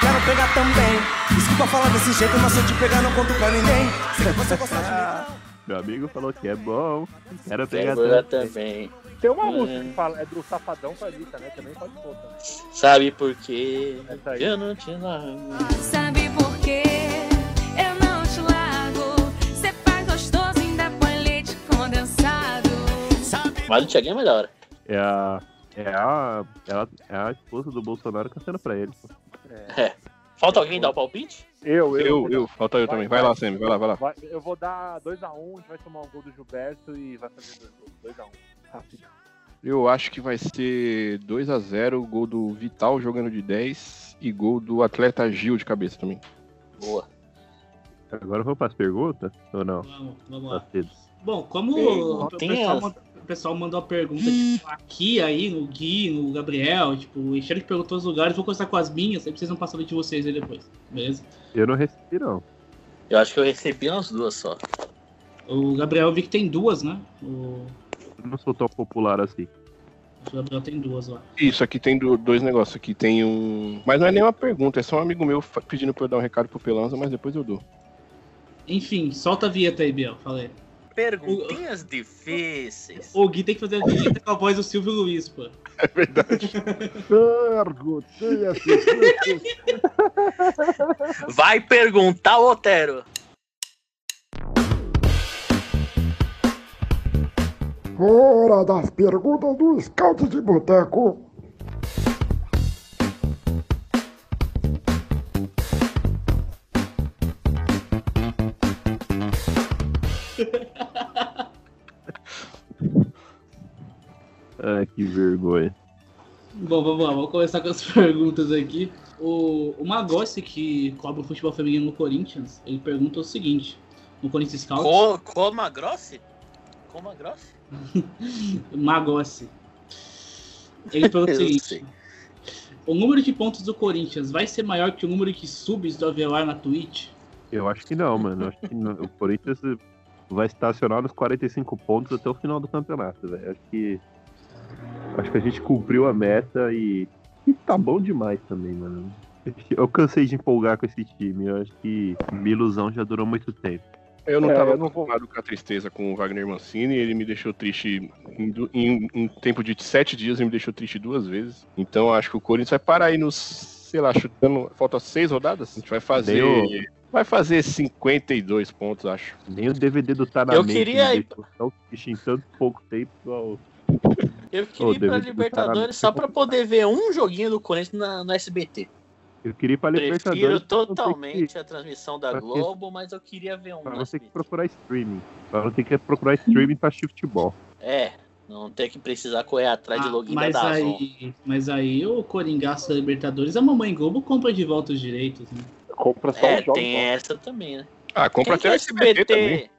quero pegar também. Desculpa falar desse jeito, mas se eu te pegar não conto pra ninguém. Se você gostar de mim, não. Meu amigo falou que é bom. Quero pegar Quero também. Tem uma É. música que fala, é do Safadão com a Anitta, né? Também pode pôr. também. Sabe por quê? Aí. Eu não te largo. Sabe por quê? Eu não te largo. Cê faz gostoso, ainda põe leite condensado. Mas o Tiaguinho é mais da hora. É a. É a. Ela, é a esposa do Bolsonaro cantando pra ele. pô. Falta alguém dar o palpite? Eu, eu. Eu, vou eu, falta eu Vai, também. Vai vai. lá, Sammy, vai lá, vai lá. Vai- eu vou dar 2x1, a gente vai tomar um gol do Gilberto e vai fazer dois gols. 2x1. Rápido. Eu acho que vai ser 2x0, gol do Vital jogando de 10 e gol do atleta Gil de cabeça também. Boa. Agora vamos pras perguntas? Ou não? Vamos, vamos Tá lá. cedo. Bom, como Ei, o, tem pessoal as- mandou, o pessoal mandou a pergunta tipo, aqui, aí, no Gui, no Gabriel, tipo, encheram de perguntas nos lugares, vou começar com as minhas, aí vocês vão passar de vocês aí depois, beleza? Eu não recebi, não. Eu acho que eu recebi umas duas só. O Gabriel eu vi que tem duas, né? O, Eu não sou tão popular assim. o Gabriel tem duas lá. Isso, aqui tem do- dois negócios. Aqui tem um. Mas não é nem uma pergunta, é só um amigo meu pedindo pra eu dar um recado pro Pelanza, mas depois eu dou. Enfim, solta a vinheta aí, Biel, falei. Perguntinhas difíceis. O Gui tem que fazer a vinheta com a voz do Silvio Luiz, pô. É verdade. Vai perguntar, Otero. Hora das perguntas do Scout de Boteco. Ai, que vergonha. Bom, vamos lá, vamos começar com as perguntas aqui. O, o Magossi, que cobra o futebol feminino no Corinthians, ele pergunta o seguinte: no Corinthians Scouts. Co Coma Grossi? Coma Grossi? Magossi. Ele pergunta o seguinte: sei. o número de pontos do Corinthians vai ser maior que o número de subs do Avelar na Twitch? Eu acho que não, mano. Eu acho que não- o Corinthians vai estacionar nos 45 pontos até o final do campeonato, velho. Acho que. Acho que a gente cumpriu a meta e, e tá bom demais também, mano. Eu cansei de empolgar com esse time. Eu acho que minha ilusão já durou muito tempo. Eu não É, tava eu não acostumado com a tristeza com o Wagner Mancini, ele me deixou triste em, em- em tempo de sete dias, ele me deixou triste duas vezes. Então eu acho que o Corinthians vai parar aí nos, sei lá, chutando. Falta seis rodadas? A gente vai fazer. Nem Vai fazer 52 pontos, acho. Nem o DVD do Tanamento Eu queria me ir- deixou em tanto pouco tempo. igual- Eu queria Ô, ir pra David, Libertadores tá- só pra poder ver um joguinho do Corinthians na- no SBT. Eu queria ir pra Prefiro Libertadores. ter totalmente que- a transmissão da pra Globo, mas eu queria ver um Pra não ter que SBT. procurar streaming. Pra não ter que procurar streaming pra assistir futebol. É, não ter que precisar correr atrás de Ah, login da mas, Dazon. aí, mas aí o Coringaço da Libertadores, a Mamãe Globo compra de volta os direitos. Né? Compra só É, os jogos. tem essa também, né? Ah, compra Quem até que o SBT também.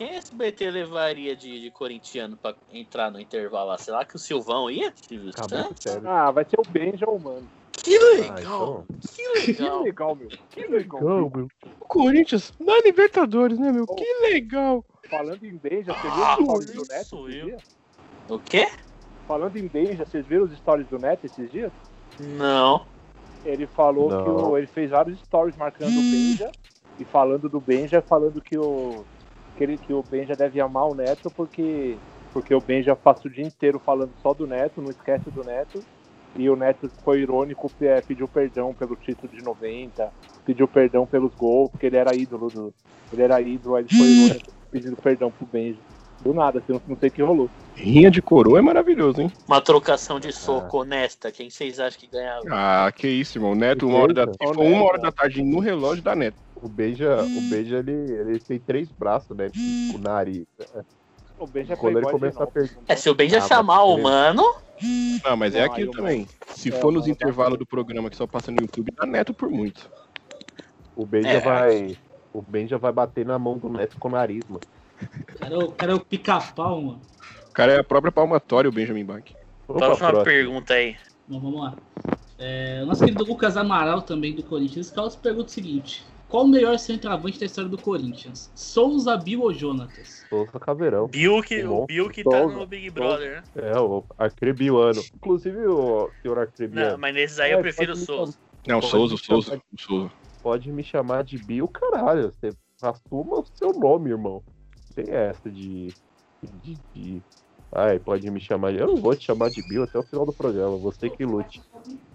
Quem SBT levaria de, de corintiano pra entrar no intervalo lá? Será que o Silvão ia? Silvio Santos? Ah, vai ser o Benja ou o Mano. Que Ah, legal! então. Que Que legal! legal, meu. Que legal. Legal, meu. O Corinthians na Libertadores, né, meu? Que legal. Falando em Benja, você viu Ah, os stories do Neto sou esses eu. dias? O quê? Falando em Benja, vocês viram os stories do Neto esses dias? Não. Ele falou Não. que o, ele fez vários stories marcando o Benja e falando do Benja, falando que o que, ele, que o Benja deve amar o Neto porque porque o Benja passa o dia inteiro falando só do Neto, não esquece do Neto. E o Neto foi irônico, é, pediu perdão pelo título de 90, pediu perdão pelos gols, porque ele era ídolo do. Ele era ídolo, aí ele foi irônico pedindo perdão pro Benja. Do nada, assim, não, não sei o que rolou. Rinha de coroa é maravilhoso, hein? Uma trocação de soco honesta. Quem vocês acham que ganhava? Ah, que isso, irmão. Neto, uma hora da, for uma hora da tarde no relógio da Neto. O Beija, o Beija ele, ele tem três braços, né? O nariz. O Benja é Quando ele começar a perder. É, se o Ben já Ah, chamar mas o mano, Não, mas é aquilo também. Se É, for nos intervalos do programa que só passa no YouTube, dá Neto por muito. O Beija É. vai. O Benja vai bater na mão do Neto com o nariz, mano. O cara, é o- cara é o pica-pau, mano. O cara é a própria palmatória, o Benjamin Bach. Pra próxima próxima. pergunta aí. Bom, vamos lá. É, o nosso querido Lucas Amaral, também do Corinthians, Carlos pergunta o seguinte: Qual o melhor centroavante da história do Corinthians? Souza, Bill ou Jonatas? Souza Caveirão. Bill que, Bom, o Bill que tá Souza, no Big Brother, né? É, o Arcrebiano. Inclusive, o senhor Arcrebiano. Não, mas nesses aí eu É, prefiro o Souza. Não, Souza, Souza, o Souza. Pode me chamar de Bill, caralho. Você assuma o seu nome, irmão. Tem essa de. de, de... Ai, pode me chamar de. Eu não vou te chamar de Bill até o final do programa. Você que lute.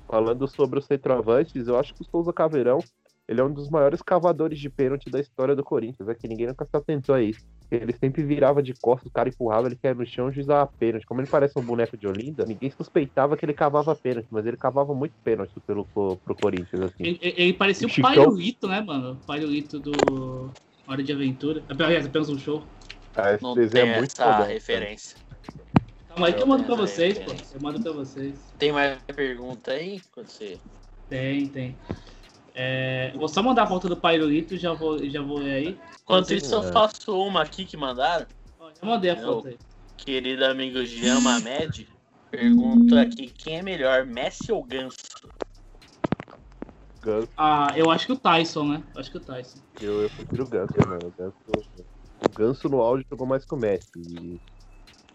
Falando sobre os centroavantes, eu acho que o Souza Caveirão ele é um dos maiores cavadores de pênalti da história do Corinthians. É que ninguém nunca se atentou a isso. Ele sempre virava de costas, o cara empurrava, ele caía no chão e o juiz dava pênalti. Como ele parece um boneco de Olinda, ninguém suspeitava que ele cavava pênalti, mas ele cavava muito pênalti pelo, pro Corinthians, assim. Ele, ele- parecia o, O né, mano? O Pailito do Hora de Aventura. Aliás, apenas um show. Ah, esse Não desenho tem é muito essa foda. referência. Calma aí que eu mando pra vocês, pô. Eu mando pra vocês. Tem mais pergunta aí? Você... Tem, tem. É, vou só mandar a volta do Pailito e já vou, já vou ler aí. Enquanto isso, eu faço uma aqui que mandaram. Já mandei a foto aí. Querido amigo Jean Mamed pergunta aqui quem é melhor, Messi ou Ganso? Ganso, Ah, eu acho que o Tyson, né? Acho que o Tyson. eu, eu prefiro o Ganso, mano. O Ganso, o Ganso no áudio jogou mais que o Messi. E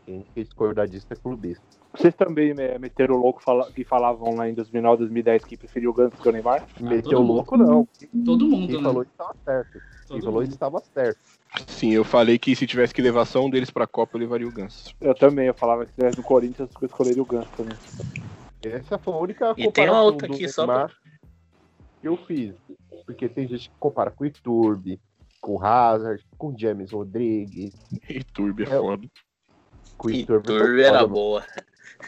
quem quer discordar disso é clubista. Vocês também me- meteram o louco fala- que falavam lá em 2009, 2010 que preferiu o Ganso que o Neymar? Meteu todo mundo. louco, não. Todo mundo, Quem né? falou isso estava certo. Quem Todo falou isso mundo. estava certo. Sim, eu falei que se tivesse que levar só um deles pra Copa, eu levaria o Ganso. Eu também, eu falava que se tivesse no Corinthians, eu escolheria o Ganso também. Essa foi a única E tem uma outra aqui só Neymar que eu fiz. Porque tem gente que compara com o Iturbe, com o Hazard, com o James Rodrigues, E Turbi é É, foda. com o Iturbe. Era boa.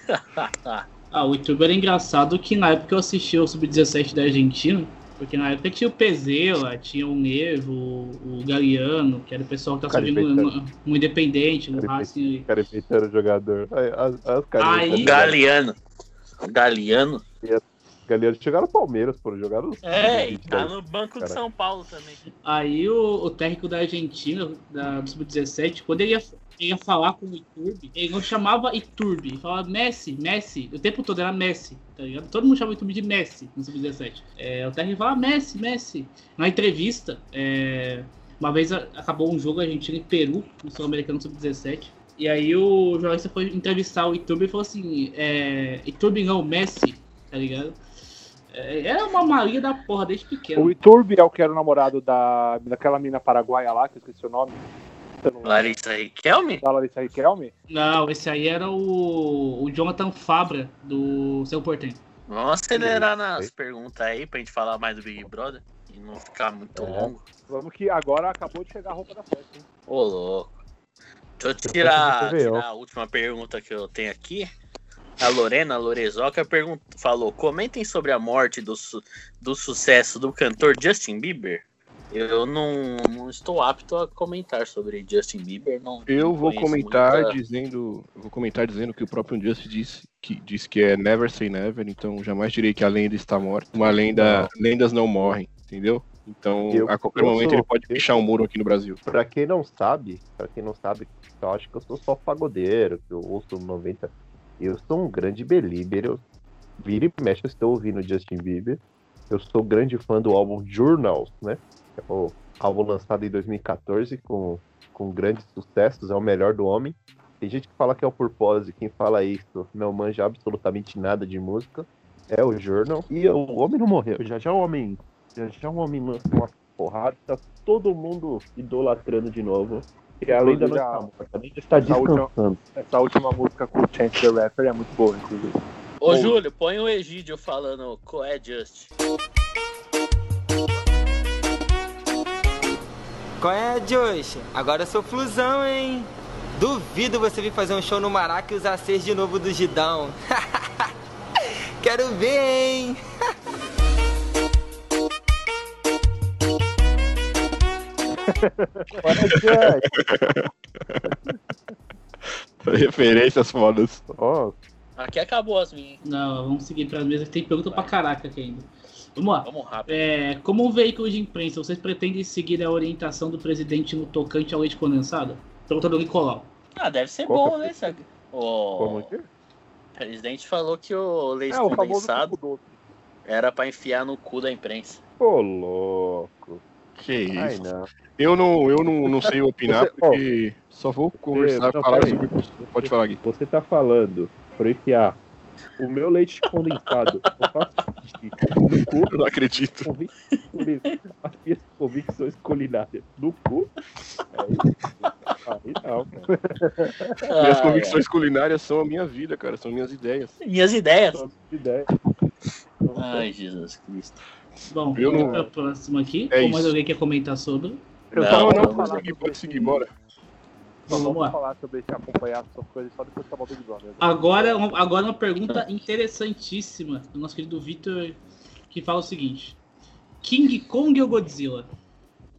Ah, o YouTube era engraçado que na época eu assisti o Sub-17 da Argentina, porque na época tinha o Pezela, tinha o Nevo, o Galeano, que era o pessoal que tá subindo no, no Independente, no Cara, Racing. Cara, inventando jogador. Aí, as, as caras Aí- inventando Galeano. Galeano. Galeano chegaram no Palmeiras, foram jogar no. É, e no tá 22. no banco de Cara. São Paulo também. Aí o, o técnico da Argentina, da, do Sub-17, quando ele ia, ele ia falar com o Iturbe, ele não chamava Iturbe, ele falava Messi, Messi. O tempo todo era Messi, tá ligado? Todo mundo chama o Iturbe de Messi no Sub-17. É, o técnico falava Messi, Messi. Na entrevista, é, uma vez a- acabou um jogo Argentina e Peru, no Sul-Americano Sub-17. E aí o jornalista foi entrevistar o Iturbe e falou assim: é, Iturbe não, Messi, tá ligado? É, Era uma maria da porra desde pequeno. O Iturbe é o que era o namorado da, daquela mina paraguaia lá, que eu esqueci o nome. Não? Larissa Riquelme? Da Larissa Riquelme? Não, esse aí era o, o Jonathan Fabra, do Seu Portenho. Vamos acelerar nas perguntas aí pra gente falar mais do Big Brother e não ficar muito É. longo. Vamos que agora acabou de chegar a roupa da festa, hein? Ô, louco. Deixa eu tirar, tirar a última pergunta que eu tenho aqui. A Lorena Lorezoca falou: comentem sobre a morte do, su- do sucesso do cantor Justin Bieber. Eu não, não estou apto a comentar sobre Justin Bieber. Não, Eu não vou comentar muita- dizendo, eu vou comentar dizendo que o próprio Just disse que disse que é never say never, então jamais direi que a lenda está morta. Uma lenda, lendas não morrem, entendeu? Então, Eu- a qualquer momento sou- ele pode pichar um muro aqui no Brasil. Pra quem não sabe, pra quem não sabe, eu acho que eu sou só pagodeiro, que eu ouço 90. Eu sou um grande belieber, eu vira e mexe, eu estou ouvindo Justin Bieber. Eu sou grande fã do álbum Journals, né? É o álbum lançado em 2014 com, com grandes sucessos, é o melhor do homem. Tem gente que fala que é o Purpose, quem fala isso não manja absolutamente nada de música. É o Journal. E o homem não morreu. Já já o homem. Já já o homem lança uma porrada, tá todo mundo idolatrando de novo. E além da Inclusive, nossa a- morte, além de estar essa última- descansando. Essa última música com o Chance the Rapper é muito boa, inclusive. Ô, Júlio, põe o Egídio falando qual é Just. Qual é, Josh? Agora eu sou flusão, hein? Duvido você vir fazer um show no Maraca e usar seis de novo do Gidão. Quero ver, hein? Referências fodas. Ó, Aqui acabou as minhas. Não, vamos seguir para as mesas que tem pergunta pra caraca aqui ainda. Vamos lá. Vamos rápido. É, como um veículo de imprensa, vocês pretendem seguir a orientação do presidente no tocante ao leite condensado? Pergunta do Nicolau. Ah, deve ser Qual que bom, é né? Sabe? O como que é? presidente falou que o leite É, o condensado doce. era pra enfiar no cu da imprensa. Ô, louco. Que isso. Ai, não. Eu não, eu não, não sei opinar Você- ó, porque só vou conversar, não, falar sobre. Pode falar aqui. Você tá falando pra eu enfiar o meu leite condensado eu faço xixi no cu, Eu não acredito. as minhas convicções culinárias no cu? Aí, aí não. Minhas Ai, convicções culinárias são a minha vida, cara, são minhas ideias. Minhas ideias. Só ideia. Ai, Jesus Cristo. Bom, Eu vamos não- para o próximo aqui. É Ou mais isso. alguém quer comentar sobre? Eu Não, só Não, vou não, falar pode seguir, sobre pode esse- seguir, bora. Só Vamos vamos lá. falar sobre acompanhar essas coisas só depois que acabar o Big Brother. Agora, agora uma pergunta interessantíssima do nosso querido Victor, que fala o seguinte: King Kong ou Godzilla?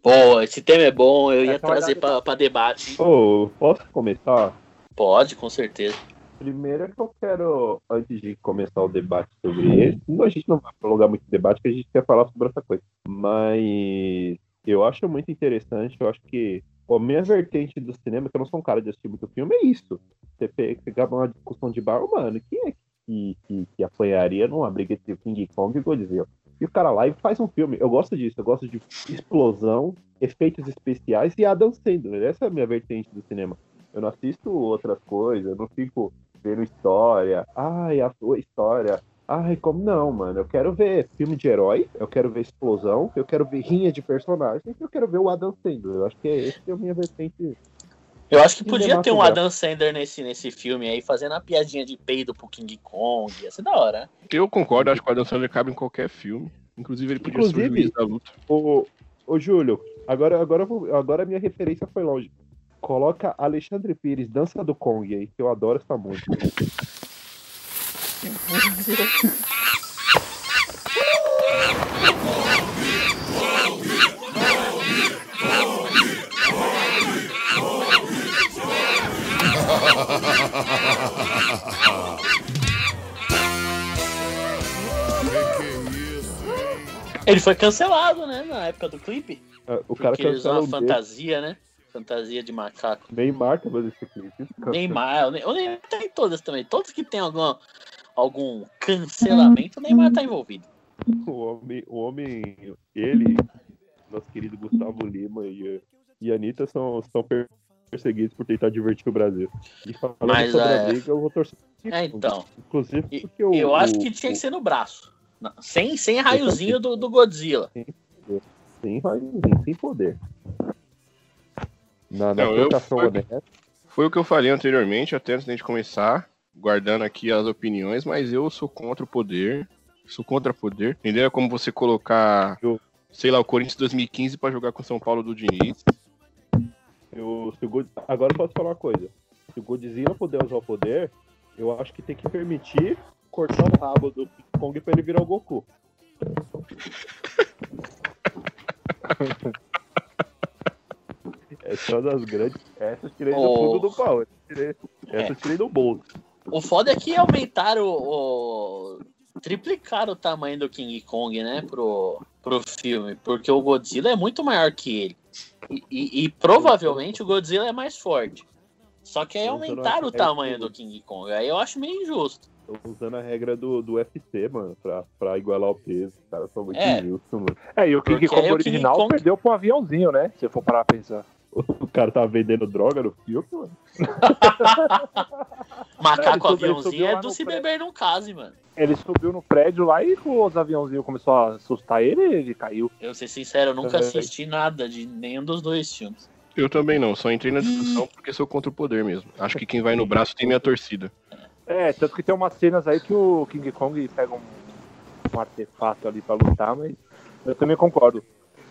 Pô, esse tema é bom, eu ia Essa vai trazer pra, pra debate. Ô, posso começar? Pode, com certeza. Primeiro é que eu quero, antes de começar o debate sobre ele, a gente não vai prolongar muito o debate, que a gente quer falar sobre essa coisa. Mas eu acho muito interessante, eu acho que a minha vertente do cinema, que eu não sou um cara de assistir muito filme, é isso. Você pe- pegar uma discussão de bar, mano, quem é que, que, que apanharia numa briga entre King Kong e Godzilla? E o cara lá e faz um filme. Eu gosto disso, eu gosto de explosão, efeitos especiais e Adam Sandler. Essa é a minha vertente do cinema. Eu não assisto outras coisas, eu não fico vendo história. Ai, a sua história. Ai, como não, mano? Eu quero ver filme de herói, eu quero ver explosão, eu quero ver rinha de personagens, eu quero ver o Adam Sandler. Eu acho que é esse é a minha vertente. Eu acho que podia ter um. Adam Sandler nesse, nesse filme aí, fazendo a piadinha de peido pro King Kong. Ia ser da hora, né? Eu concordo, acho que o Adam Sandler cabe em qualquer filme. Inclusive, ele podia ser o Inclusive- juiz da luta. Ô, ô Júlio, agora, agora, eu vou- agora a minha referência foi longe. Coloca Alexandre Pires, Dança do Kong aí, que eu adoro essa música. Ele foi cancelado, né? Na época do clipe. É, o cara Porque cancelou ele usou uma fantasia, né? Fantasia de macaco. Neymar tava nesse clipe. Neymar, o Neymar tá em todas também. Todos que tem alguma, algum cancelamento, o Neymar tá envolvido. O homem, o homem, ele, nosso querido Gustavo Lima e, e a Anitta são, são per- perseguidos por tentar divertir o Brasil. E falando Mas, sobre é, a briga, eu vou torcer. É, então. Inclusive, porque o, Eu acho o- que tinha que ser no braço. Não, Sem, sem raiozinho do, do Godzilla. Sem raiozinho, sem poder. Na, na Não, eu- honesta, Foi o que eu falei anteriormente, até antes da gente começar, guardando aqui as opiniões, mas eu sou contra o poder. Sou contra poder. Entendeu? É como você colocar, sei lá, o Corinthians 2015 pra jogar com o São Paulo do Diniz. eu, se o God- agora eu posso falar uma coisa. Se o Godzilla puder usar o poder, eu acho que tem que permitir cortar o rabo do Kong pra ele virar o Goku. Essa é uma das grandes. Essa eu tirei do Oh. fundo do pau. Essa eu tirei, essa eu tirei do bolso. O foda é que aumentaram o. o- triplicaram o tamanho do King Kong, né? Pro, pro filme. Porque o Godzilla é muito maior que ele. E, e- e provavelmente o Godzilla é mais forte. Só que aí aumentaram o tamanho do- King Kong. Aí eu acho meio injusto. Tô usando a regra do, do UFC, mano, pra, pra igualar o peso. Os caras são muito É. injustos, mano. É, e o King Porque Kong aí o King original Kong- perdeu um aviãozinho, né? Se for parar pra pensar. O cara tá vendendo droga no filme, mano. Macaco ele ele aviãozinho é do se prédio. beber não case, mano. Ele subiu no prédio lá e os aviãozinhos começou a assustar ele ele caiu. Eu vou ser sincero, eu nunca É. assisti nada de nenhum dos dois filmes. Eu também não, só entrei na discussão porque sou contra o poder mesmo. Acho que quem vai no braço tem minha torcida. É, tanto que tem umas cenas aí que o King Kong pega um, um artefato ali pra lutar, mas eu também concordo.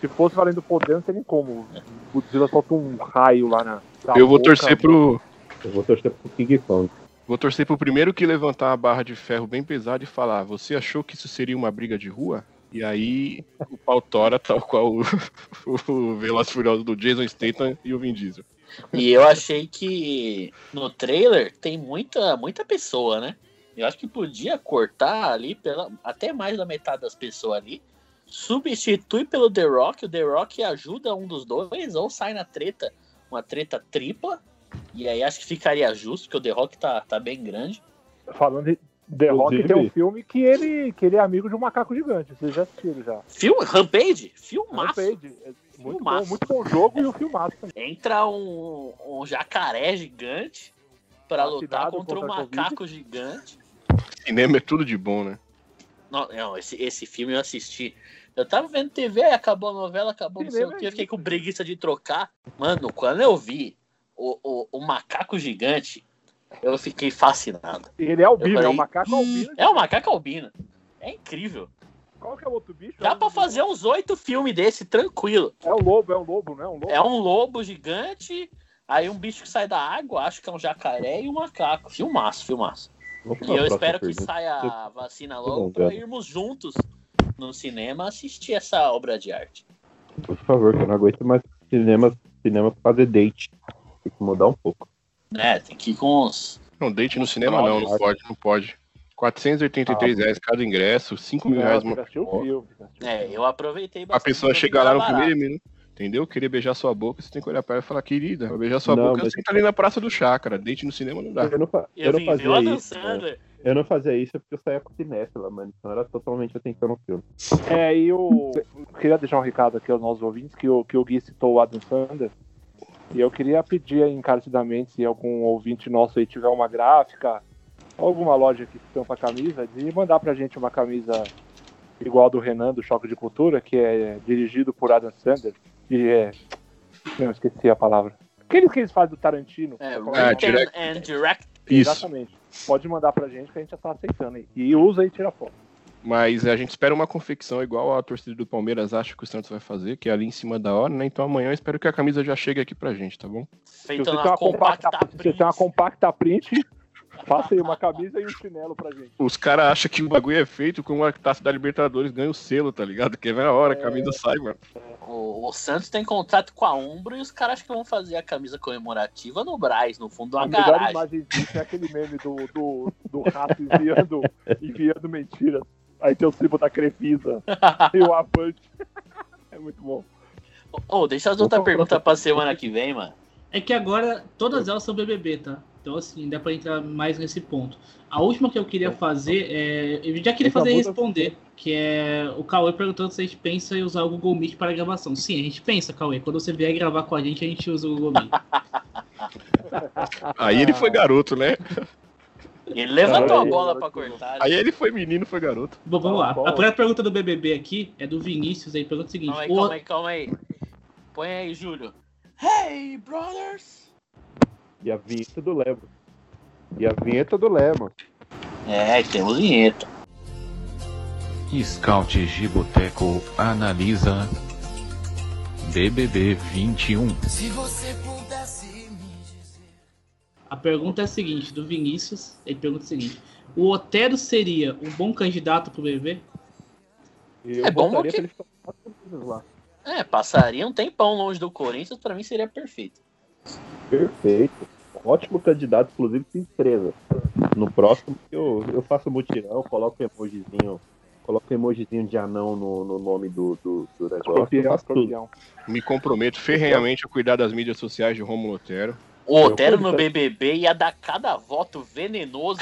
Se fosse valendo poder, não tem nem como. O Godzilla solta um raio lá na. na Eu vou boca, torcer pro. Eu vou torcer pro King Kong. Vou torcer pro primeiro que levantar a barra de ferro bem pesada e falar: Você achou que isso seria uma briga de rua? E aí o pau tora, tal qual o, o Velozes e Furiosos do Jason Statham e o Vin Diesel. E eu achei que no trailer tem muita, muita pessoa, né? Eu acho que podia cortar ali pela, até mais da metade das pessoas ali. Substitui pelo The Rock, o The Rock ajuda um dos dois, ou sai na treta, uma treta tripla. E aí acho que ficaria justo, porque o The Rock tá, tá bem grande. Falando de The Rock, Inclusive- tem um filme que ele, que ele é amigo de um macaco gigante. Vocês já assistiram já. Filme, Rampage? Filmaço. Rampage. É Muito bom, Filmaço. muito bom jogo e o filmaço também. Entra um, um jacaré gigante pra lutar contra um macaco gigante. Cinema é tudo de bom, né? Não, não, esse, esse filme eu assisti. Eu tava vendo TV, aí acabou a novela, acabou não sei o que. é Eu fiquei com preguiça de trocar. Mano, quando eu vi o, o, o macaco gigante, eu fiquei fascinado. Ele é albino, Eu falei, é um macaco albino. É o macaco albino. É incrível. Qual que é o outro bicho? Dá É pra um- fazer uns oito filmes desse, tranquilo. É o lobo, é um lobo, né? Um lobo. É um lobo gigante, aí um bicho que sai da água, acho que é um jacaré e um macaco. Filmaço, filmaço. E eu espero que pergunta. saia a vacina logo pra irmos juntos no cinema assistir essa obra de arte. Por favor, que eu não aguento mais cinema, cinema pra fazer date. Tem que mudar um pouco. É, tem que ir com os. Não, date no cinema não, não pode, não pode. 483 reais cada ingresso, 5 mil reais uma filme. É, eu aproveitei A bastante. pessoa pra chega lá no primeiro minuto, entendeu? Querer beijar sua boca, você tem que olhar pra ela e falar, querida, vai beijar sua Não, boca, mas- senta ali na Praça do Chácara, date no cinema não dá. Eu não, eu Eu não vim ver o fazia Adam isso. né? Eu não fazia isso porque eu saía com cinéfila, mano. Então era totalmente atenção no filme. É, e eu queria deixar um recado aqui aos nossos ouvintes, que o, que o Gui citou o Adam Sandler. E eu queria pedir encarecidamente, se algum ouvinte nosso aí tiver uma gráfica, alguma loja que tampa camisa, de mandar pra gente uma camisa igual a do Renan, do Choque de Cultura, que é dirigido por Adam Sandler. E é... Não, esqueci a palavra. Aqueles que eles fazem do Tarantino. É, Qual Ah, Written direct- and Direct. Isso. Exatamente. Pode mandar pra gente que a gente já tá aceitando aí. E usa e tira foto. Mas a gente espera uma confecção igual a torcida do Palmeiras acha que o Santos vai fazer, que é ali em cima da hora, né? Então amanhã eu espero que a camisa já chegue aqui pra gente, tá bom? Se Feita você tem uma compacta, compacta se você tem uma compacta print, faça aí uma camisa e um chinelo pra gente. Os caras acham que o bagulho é feito com uma taça da Libertadores, ganha o selo, tá ligado? Que vai na hora, a camisa sai, mano. O, o Santos tem contrato com a Umbro e os caras acham que vão fazer a camisa comemorativa no Braz, no fundo de uma A melhor garagem. imagem disso é aquele meme do, do, do rato enviando, enviando mentiras. Aí tem o símbolo da Crefisa e o Avante. É muito bom. Ô, deixa as outras perguntas pra semana que vem, mano. É que agora todas elas são BBB, tá? Então, assim, dá pra entrar mais nesse ponto. A última que eu queria fazer é. Eu já queria fazer e responder, que é o Cauê perguntando se a gente pensa em usar o Google Meet para gravação. Sim, a gente pensa, Cauê. Quando você vier gravar com a gente, a gente usa o Google Meet. Aí ele foi garoto, né? Ele levantou a Caralho. bola pra cortar. Aí ele foi menino, foi garoto. Bom, vamos lá. A primeira pergunta do BBB aqui é do Vinícius aí. Pergunta o seguinte: Calma aí, o- calma aí, calma aí. Põe aí, Júlio. Hey, brothers! E a vinheta do Lemo. E a vinheta do Lemo. É, temos vinheta. Scout Giboteco analisa BBB 21. Se você pudesse me A pergunta é a seguinte, do Vinícius, ele pergunta o seguinte: o Otero seria um bom candidato pro BBB? Eu É bom porque- ele ficar lá. É, passaria um tempão longe do Corinthians, pra mim seria perfeito. Perfeito. Ótimo candidato, inclusive sem empresa. No próximo eu, eu faço mutirão, coloco emojizinho, coloco emojizinho de anão no, no nome do, do, do negócio. Me comprometo ferrenhamente a cuidar das mídias sociais de Romulo Otero. O Otero no BBB ia dar cada voto venenoso.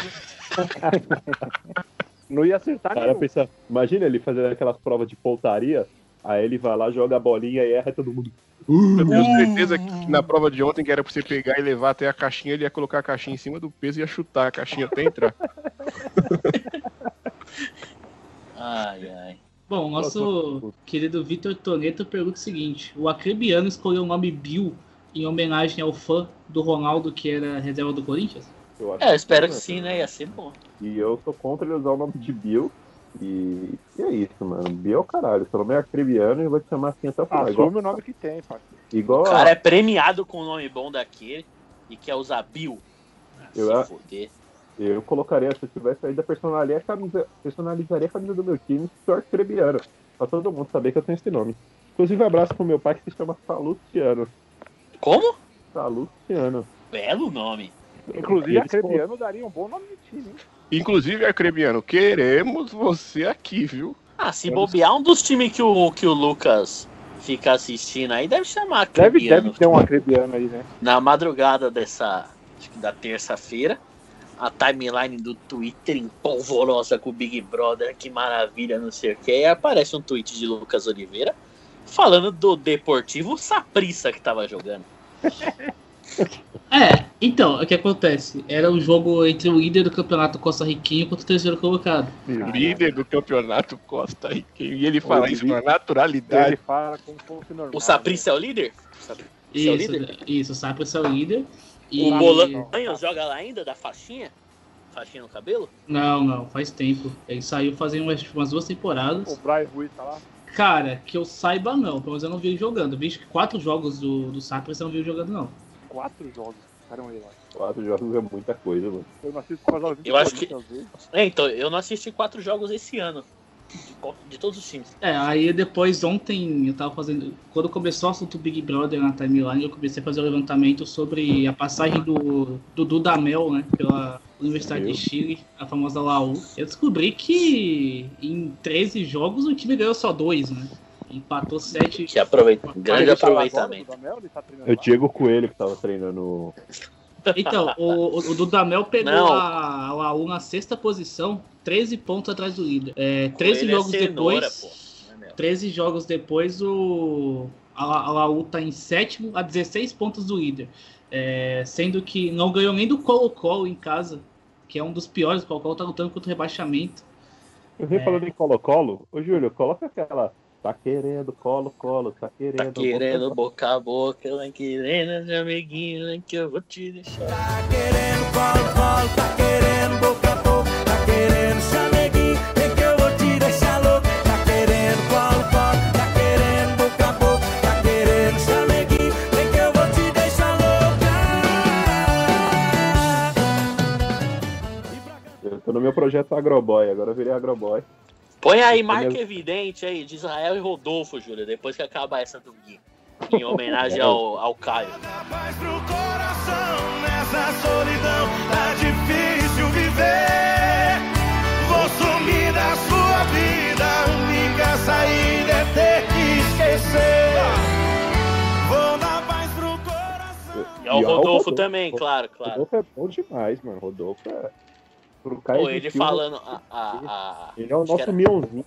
Não ia acertar Cara, nenhum. pensa, imagina ele fazendo aquelas provas de pontaria, aí ele vai lá, joga a bolinha e erra todo mundo. Eu tenho certeza que na prova de ontem, que era pra você pegar e levar até a caixinha, ele ia colocar a caixinha em cima do peso e ia chutar a caixinha até entrar. Ai, ai. Bom, o nosso querido Vitor Toneto pergunta o seguinte: o Acrebiano escolheu o nome Bill em homenagem ao fã do Ronaldo que era reserva do Corinthians? Eu acho É, eu espero que né? sim, né? Ia ser bom. E eu sou contra ele usar o nome de Bill. E, e é isso, mano. Bill é o caralho. Seu nome é acribiano e vai te chamar assim até o final. Igual, Assume o nome que tem, pai. igual O cara é premiado com um nome bom daquele e quer usar Bill. Ah, Eu se foder. eu colocaria, se eu tivesse ainda personalizaria a camisa, personalizaria a camisa do meu time se arcrebiano. Pra todo mundo saber que eu tenho esse nome. Inclusive, abraço pro meu pai que se chama Salustiano. Como? Salustiano. Belo nome. Inclusive, Eles Acrebiano daria um bom nome de time, hein? Inclusive, Arcrebiano, queremos você aqui, viu? Ah, se bobear um dos times que o, que o Lucas fica assistindo aí, deve chamar Deve, Acrebiano. deve ter um Acrebiano aí, né? Na madrugada dessa, acho que da terça-feira, a timeline do Twitter em polvorosa com o Big Brother, que maravilha, não sei o que, e aparece um tweet de Lucas Oliveira falando do Deportivo Saprissa que tava jogando. É, então, o que acontece? Era um jogo entre o líder do campeonato Costa-Riquinho contra o terceiro colocado. Líder do campeonato Costa Riquenho. E ele fala Ele- isso com uma Ele naturalidade. fala como se fosse normal. O Saprissa é o líder? O Saprissa é o Isso, líder? isso, o Sapres é o líder. E... O Bolanhos joga lá ainda, da faixinha? Faixinha no cabelo? Não, não, faz tempo. Ele saiu fazendo umas, umas duas O temporadas. Brian Ruiz tá lá. Cara, que eu saiba não, pelo menos eu não vi ele jogando. Eu vi que quatro jogos do, do Sapres eu não vi ele jogando, não. Quatro jogos. Caramba, aí, lá. Quatro jogos é muita coisa, mano. Eu não assisto quase aos 20 Eu acho que-? É, então, eu não assisti quatro jogos esse ano. De, de todos os times. É, aí depois ontem eu tava fazendo. Quando começou o assunto Big Brother na timeline, eu comecei a fazer o levantamento sobre a passagem do, do Dudamel, né? Pela Universidade Meu. de Chile, a famosa Laú. Eu descobri que em 13 jogos o time ganhou só dois, né? Empatou 7. Que aproveita, grande aproveitamento. tá É o? Diego Coelho que tava treinando. Então, o, o, Dudamel pegou Não. a, a Laú na sexta posição, 13 pontos atrás do líder. É, 13 Coelho é jogos cenoura, depois. pô. Não é meu. 13 jogos depois, o a, La- a Laú tá em sétimo a 16 pontos do líder. É, sendo que não ganhou nem do Colo-Colo em casa, que é um dos piores. O Colo-Colo tá lutando contra o rebaixamento. Eu vi falando em Colo-Colo. Ô, Júlio, coloca aquela. Tá querendo Colo-Colo, tá querendo. Tá querendo boca a boca, tá querendo de amiguinho, né, que eu vou te deixar. Tá querendo colo, colo, tá querendo boca a boca, tá querendo chameguinho, vem que eu vou te deixar louco. Tá querendo colo, colo, tá querendo boca a boca, tá querendo chameguinho, vem que eu vou te deixar louca. Eu tô no meu projeto Agroboy, agora eu virei Agroboy. Põe aí marca é evidente aí de Israel e Rodolfo, Júlio, depois que acaba essa domingo. Em homenagem é. ao, ao Caio. Paz pro coração, nessa solidão tá difícil viver. Vou sumir da sua vida, única saída é ter que esquecer. Vou dar paz pro coração. E ao Rodolfo, e ao Rodolfo também, Rodolfo, claro, claro. Rodolfo é bom demais, mano. Rodolfo é Pro Caio Pô, ele Silva, falando. A, a, a- Ele é o nosso era- Mionzinho.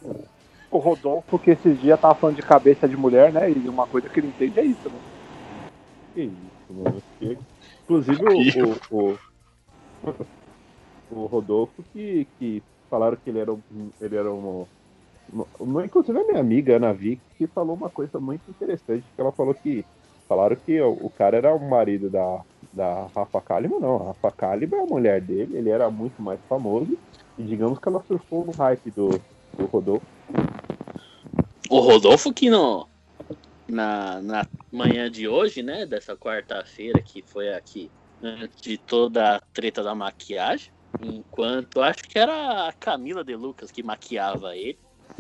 O Rodolfo, que esses dias tava falando de cabeça de mulher, né? E uma coisa que ele entende é isso, né? Que isso, mano. Que- Inclusive o, o, o, o Rodolfo que, que falaram que ele era um. Ele era um. uma- Inclusive a minha amiga Ana Vick que falou uma coisa muito interessante, que ela falou que. Falaram que o, o cara era o marido da, da Rafa Kalimann, não. A Rafa Kalimann é a mulher dele, ele era muito mais famoso. E digamos que ela surfou no hype do, do Rodolfo. O Rodolfo que no, na, na manhã de hoje, né? Dessa quarta-feira, que foi aqui, de toda a treta da maquiagem, enquanto acho que era a Camila de Lucas que maquiava ele,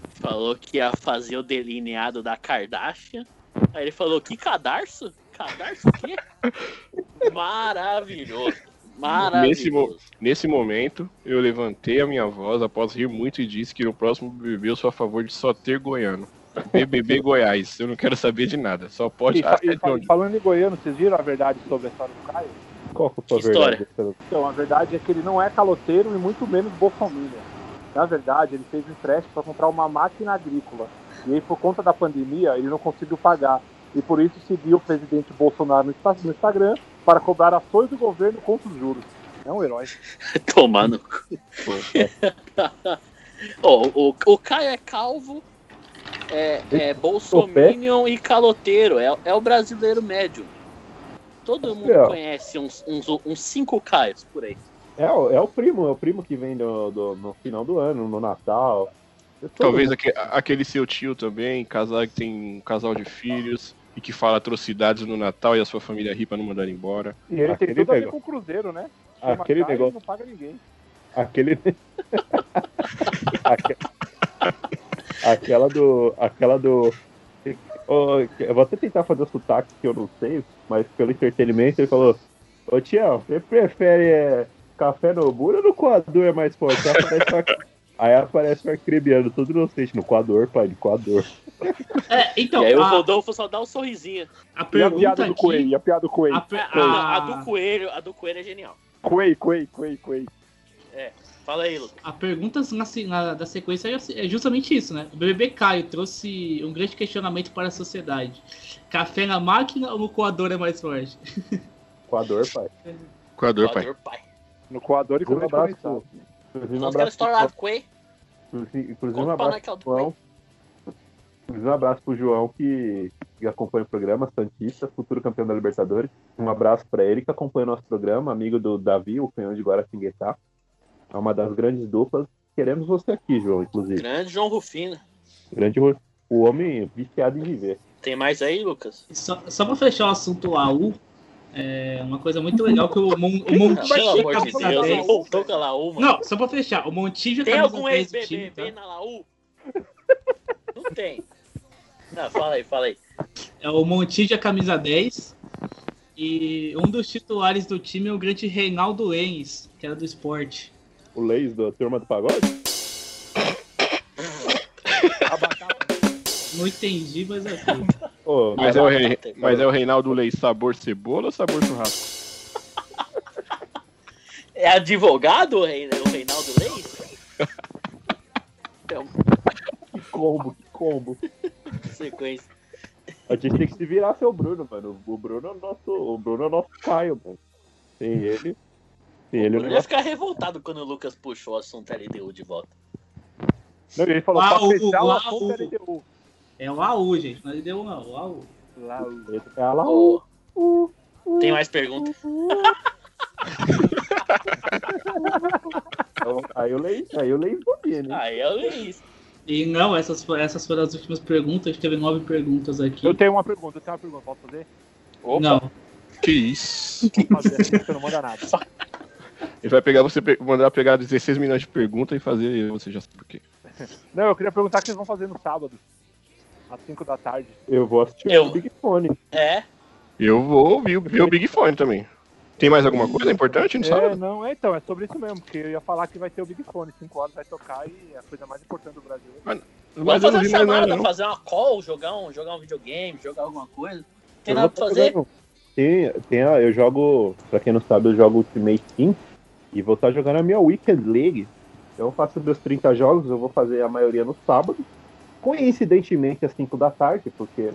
falou que ia fazer o delineado da Kardashian. Aí ele falou, que cadarço? Cadarço o quê? Maravilhoso. Nesse, mo- Maravilhoso. nesse momento, eu levantei a minha voz após rir muito e disse que no próximo BBB eu sou a favor de só ter goiano. BBB Goiás, eu não quero saber de nada, só pode. E, e falando em goiano, vocês viram a verdade sobre a história do Caio? Qual que é a sua Que história? verdade? Então, a verdade é que ele não é caloteiro e muito menos bolsominion. Na verdade, ele fez um empréstimo para comprar uma máquina agrícola. E aí, por conta da pandemia, ele não conseguiu pagar. E por isso seguiu o presidente Bolsonaro no Insta- no Instagram para cobrar ações do governo contra os juros. É um herói. Tomando. Ó, o, o Caio é calvo, é, é bolsominion e caloteiro. É, é o brasileiro médio. Todo mundo É. conhece uns, uns, uns cinco Caios por aí. É, o- é o primo, é o primo que vem do, do- no final do ano, no Natal. É Talvez mundo. aque- aquele seu tio também, casal que tem um casal de filhos e que fala atrocidades no Natal e a sua família ri pra não mandar embora. E ele Aquele tem tudo a ver negócio. com o Cruzeiro, né? Chama Aquele negócio. não paga ninguém. Aquele. Aque- aquela do. Aquela do. Eu vou até tentar fazer o sotaque que eu não sei, mas pelo entretenimento ele falou: Ô Tião, você prefere é, café no burro ou no coador é mais forte? Aí aparece, uma- Aí aparece o arcrebiano todo inocente no coador, pai, no coador. É, então, e aí o a, Rodolfo só dá um sorrisinho. a E a pergunta piada do aqui... Coelho? E a piada do Coelho? a per- A, a- do coelho, a do coelho é genial. Coelho, Coelho, Coelho, Coelho. Fala aí, Lucas. A pergunta na, na- da sequência é justamente isso, né? O BBB Caio trouxe um grande questionamento para a sociedade. Café na máquina ou no coador é mais forte? Coador, pai. Coador, pai. Voador, pai. No coador e com Inclusive um leite abraço inclusive um abraço lá do coelho. Inclusive, inclusive um abraço Inclusive, um abraço pro João que, que acompanha o programa, Santista, futuro campeão da Libertadores. Um abraço pra ele que acompanha o nosso programa, amigo do Davi, o canhão de Guaratinguetá. É uma das grandes duplas. Queremos você aqui, João, inclusive. Grande João Rufino. Grande o homem viciado em viver. Tem mais aí, Lucas? Só, só para fechar o assunto Laú, é uma coisa muito legal que o, Mon, o Montijo Pelo amor de camisa Deus, 10. ele voltou com a Laú, mano. Não, só pra fechar, o Montijo Tem camisa algum 10 do time, ex-BBB tá? na Laú? Não tem. Não, fala aí, fala aí. É o Montijo é camisa 10. E um dos titulares do time é o grande Reinaldo Lenz, que era do esporte. O Leis da Turma do Pagode? Não entendi, mas é tudo. Ô, Mas é, o Rei- mas é o Reinaldo Leite sabor cebola ou sabor churrasco? É advogado o Rei- o Reinaldo Leis? Então, que combo, que combo. sequência. A gente tem que se virar seu Bruno, mano. O Bruno é o nosso, o Bruno é nosso Caio, mano. Sem ele. Sem ele, o Eu ia negócio ficar revoltado quando o Lucas puxou o assunto LDU de volta. Não, ele falou Laú, pra fechar o Laú. assunto LDU. É o AU, gente. Não é deu não, o AU. Laú. é a lá. Ô, Tem mais perguntas? Aí o Leis, aí o Leis domina, hein? Aí eu li isso. E não, essas, essas foram as últimas perguntas. A gente teve nove perguntas aqui. Eu tenho uma pergunta, eu tenho uma pergunta, posso fazer? Opa, Não, Que isso? Vou fazer assim, não manda nada. Ele vai pegar você, mandar pegar 16 milhões de perguntas e fazer, você já sabe por quê. Não, eu queria perguntar o que vocês vão fazer no sábado, às 5 da tarde. Eu vou assistir Eu- o Big Fone. é. Eu vou ouvir, ver o Big Fone também. Tem mais alguma coisa importante no É, sábado? não, é então, é sobre isso mesmo, porque eu ia falar que vai ter o Big Fone, 5 horas vai tocar e é a coisa mais importante do Brasil. Mas não fazer uma nada, chamada, não. fazer uma call, jogar um, jogar um videogame, jogar alguma coisa. Não tem Eu nada pra fazer. jogando- tem, tem eu jogo, pra quem não sabe, eu jogo Ultimate Team e vou estar jogando a minha Weekend League. Então eu faço meus 30 jogos, eu vou fazer a maioria no sábado. Coincidentemente às 5 da tarde, porque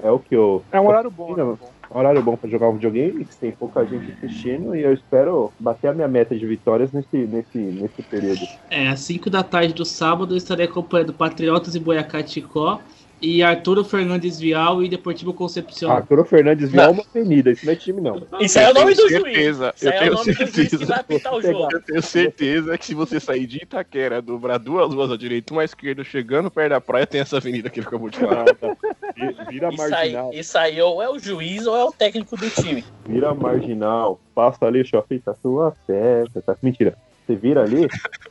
é o que eu. É um horário bom, né? Horário bom pra jogar um videogame, que tem pouca gente assistindo, e eu espero bater a minha meta de vitórias nesse, nesse, nesse período. É, às 5 da tarde do sábado eu estarei acompanhando Patriotas e Boiacá-Chicó e Arturo Fernandes Vial e Deportivo Concepción. Arturo Fernandes viu uma avenida, isso não é time, não. Isso aí é o nome do juiz. certeza, Isso eu aí é o tenho nome do juiz que certeza. vai apitar o jogo. Eu tenho certeza que se você sair de Itaquera, dobrar duas ruas à direita, uma à esquerda, chegando perto da praia, tem essa avenida que ele acabou de falar. Vira Isso aí, marginal, isso aí ou é o juiz ou é o técnico do time. vira marginal, passa ali, shopping, tá sua festa, tá? Mentira. Você vira ali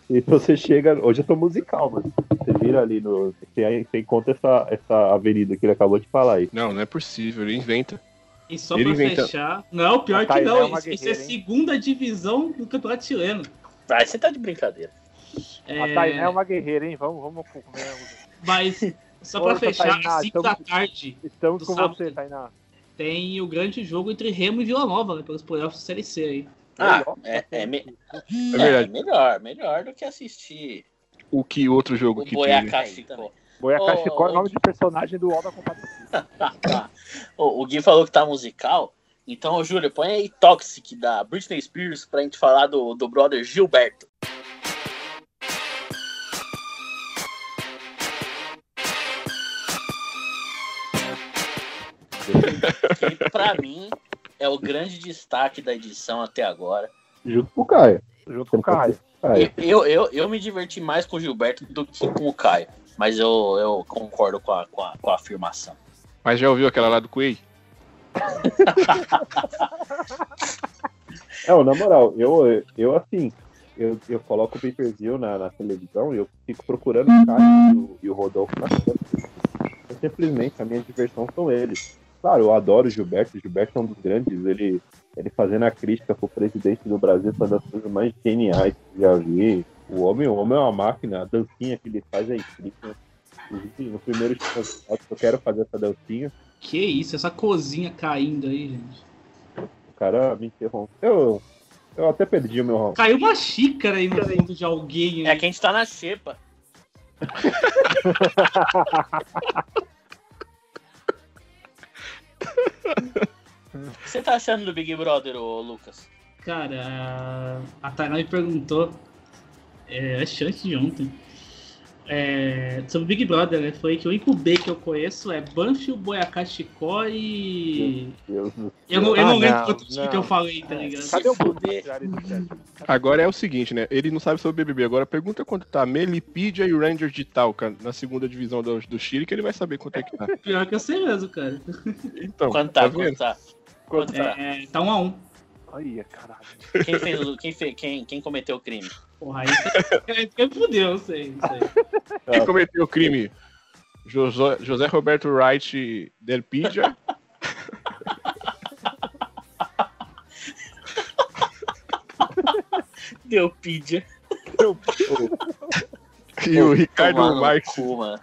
e você chega. Hoje eu tô musical, mano. Você vira ali no. Você, você encontra essa, essa avenida que ele acabou de falar aí. Não, não é possível, ele inventa. E só Ele pra inventa- fechar. Não, pior que não. é isso, é segunda divisão do campeonato chileno. Ah, você tá de brincadeira. É, A Tainá é uma guerreira, hein? Vamos, vamos comer. Mas, só pra fechar, Tainá, às 5 da tarde Estamos Do com sábado. você, Tainá. tem o grande jogo entre Remo e Vila Nova, né? Pelos playoffs da Série C aí. Ah, é, é, me- É é melhor, melhor do que assistir O que outro jogo o que Boiacá teve? Chicó. Boiacá Chicó é o nome de personagem do Alda Compadecida. o, o Gui falou que tá musical. Então, Júlio, põe aí Toxic da Britney Spears pra gente falar do, do brother Gilberto. Que pra mim é o grande destaque da edição até agora. Junto com o Caio. Junto com o Caio. Eu, eu, eu me diverti mais com o Gilberto do que com o Caio. Mas eu, eu concordo com a, com, a, com a afirmação. Mas já ouviu aquela lá do Quay? Não, na moral, eu, eu assim, eu, eu coloco o pay-per-view na, na televisão e eu fico procurando o Caio e o, e o Rodolfo na tela. Eu, simplesmente, a minha diversão são eles. Claro, eu adoro o Gilberto, o Gilberto é um dos grandes, ele, ele fazendo a crítica pro presidente do Brasil, foi uma das coisas mais geniais que já vi. O homem, o homem é uma máquina, a dancinha que ele faz é incrível. Inclusive, no primeiro show, eu quero fazer essa dancinha. Que isso, essa cozinha caindo aí, gente. O cara me interrompeu. Eu, eu até perdi o meu. Caiu uma xícara aí no fundo de alguém. É Aí. que a gente tá na xepa. O que você tá achando do Big Brother, ô Lucas? Cara, a Tainá me perguntou, é, antes de ontem, é, sobre o Big Brother, né? Foi que o único B que eu conheço é Banfield, Boiacá, Chicó e... Deus do Eu não, eu Ah, não lembro não, quanto time não. que eu falei, tá ligado? Cadê o chat? Agora é o seguinte, né? Ele não sabe sobre o BBB. Agora pergunta quanto tá Melipídia e Rangers de Talca na segunda divisão do, do Chile, que ele vai saber quanto é que tá. Pior que eu sei mesmo, cara. Então, Quanto tá? tá Quanto tá? Quanto tá? É, tá um a um. Aí, caralho. Quem fez. Quem, fez, quem, quem cometeu o crime? Porra, aí você fudeu, eu sei, sei. Quem cometeu o crime? José, José Roberto Wright Delpídia. Deu pídia. e o Ricardo Marques cu, mano.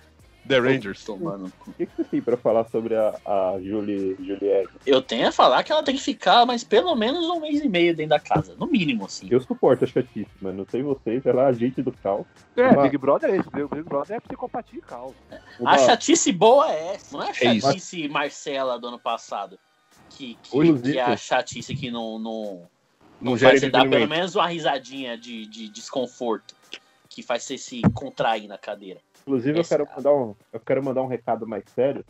The Rangers. Tomar no cu. O que, que você tem pra falar sobre a, a Julie, Juliette? Eu tenho a falar que ela tem que ficar, mas pelo menos um mês e meio dentro da casa. No mínimo, assim. Eu suporto a chatice, mano. Não sei vocês, ela é agente do caos. É, Uma- Big Brother é isso. Big Brother é psicopatia e caos. Uma- A chatice boa é essa, não é a É chatice Marcela do ano passado. Que, que, que é a chatice que não, não, Não faz gera você dar pelo menos uma risadinha de, de desconforto. Que faz você se contrair na cadeira. Inclusive, eu quero, mandar um, eu quero mandar um recado mais sério.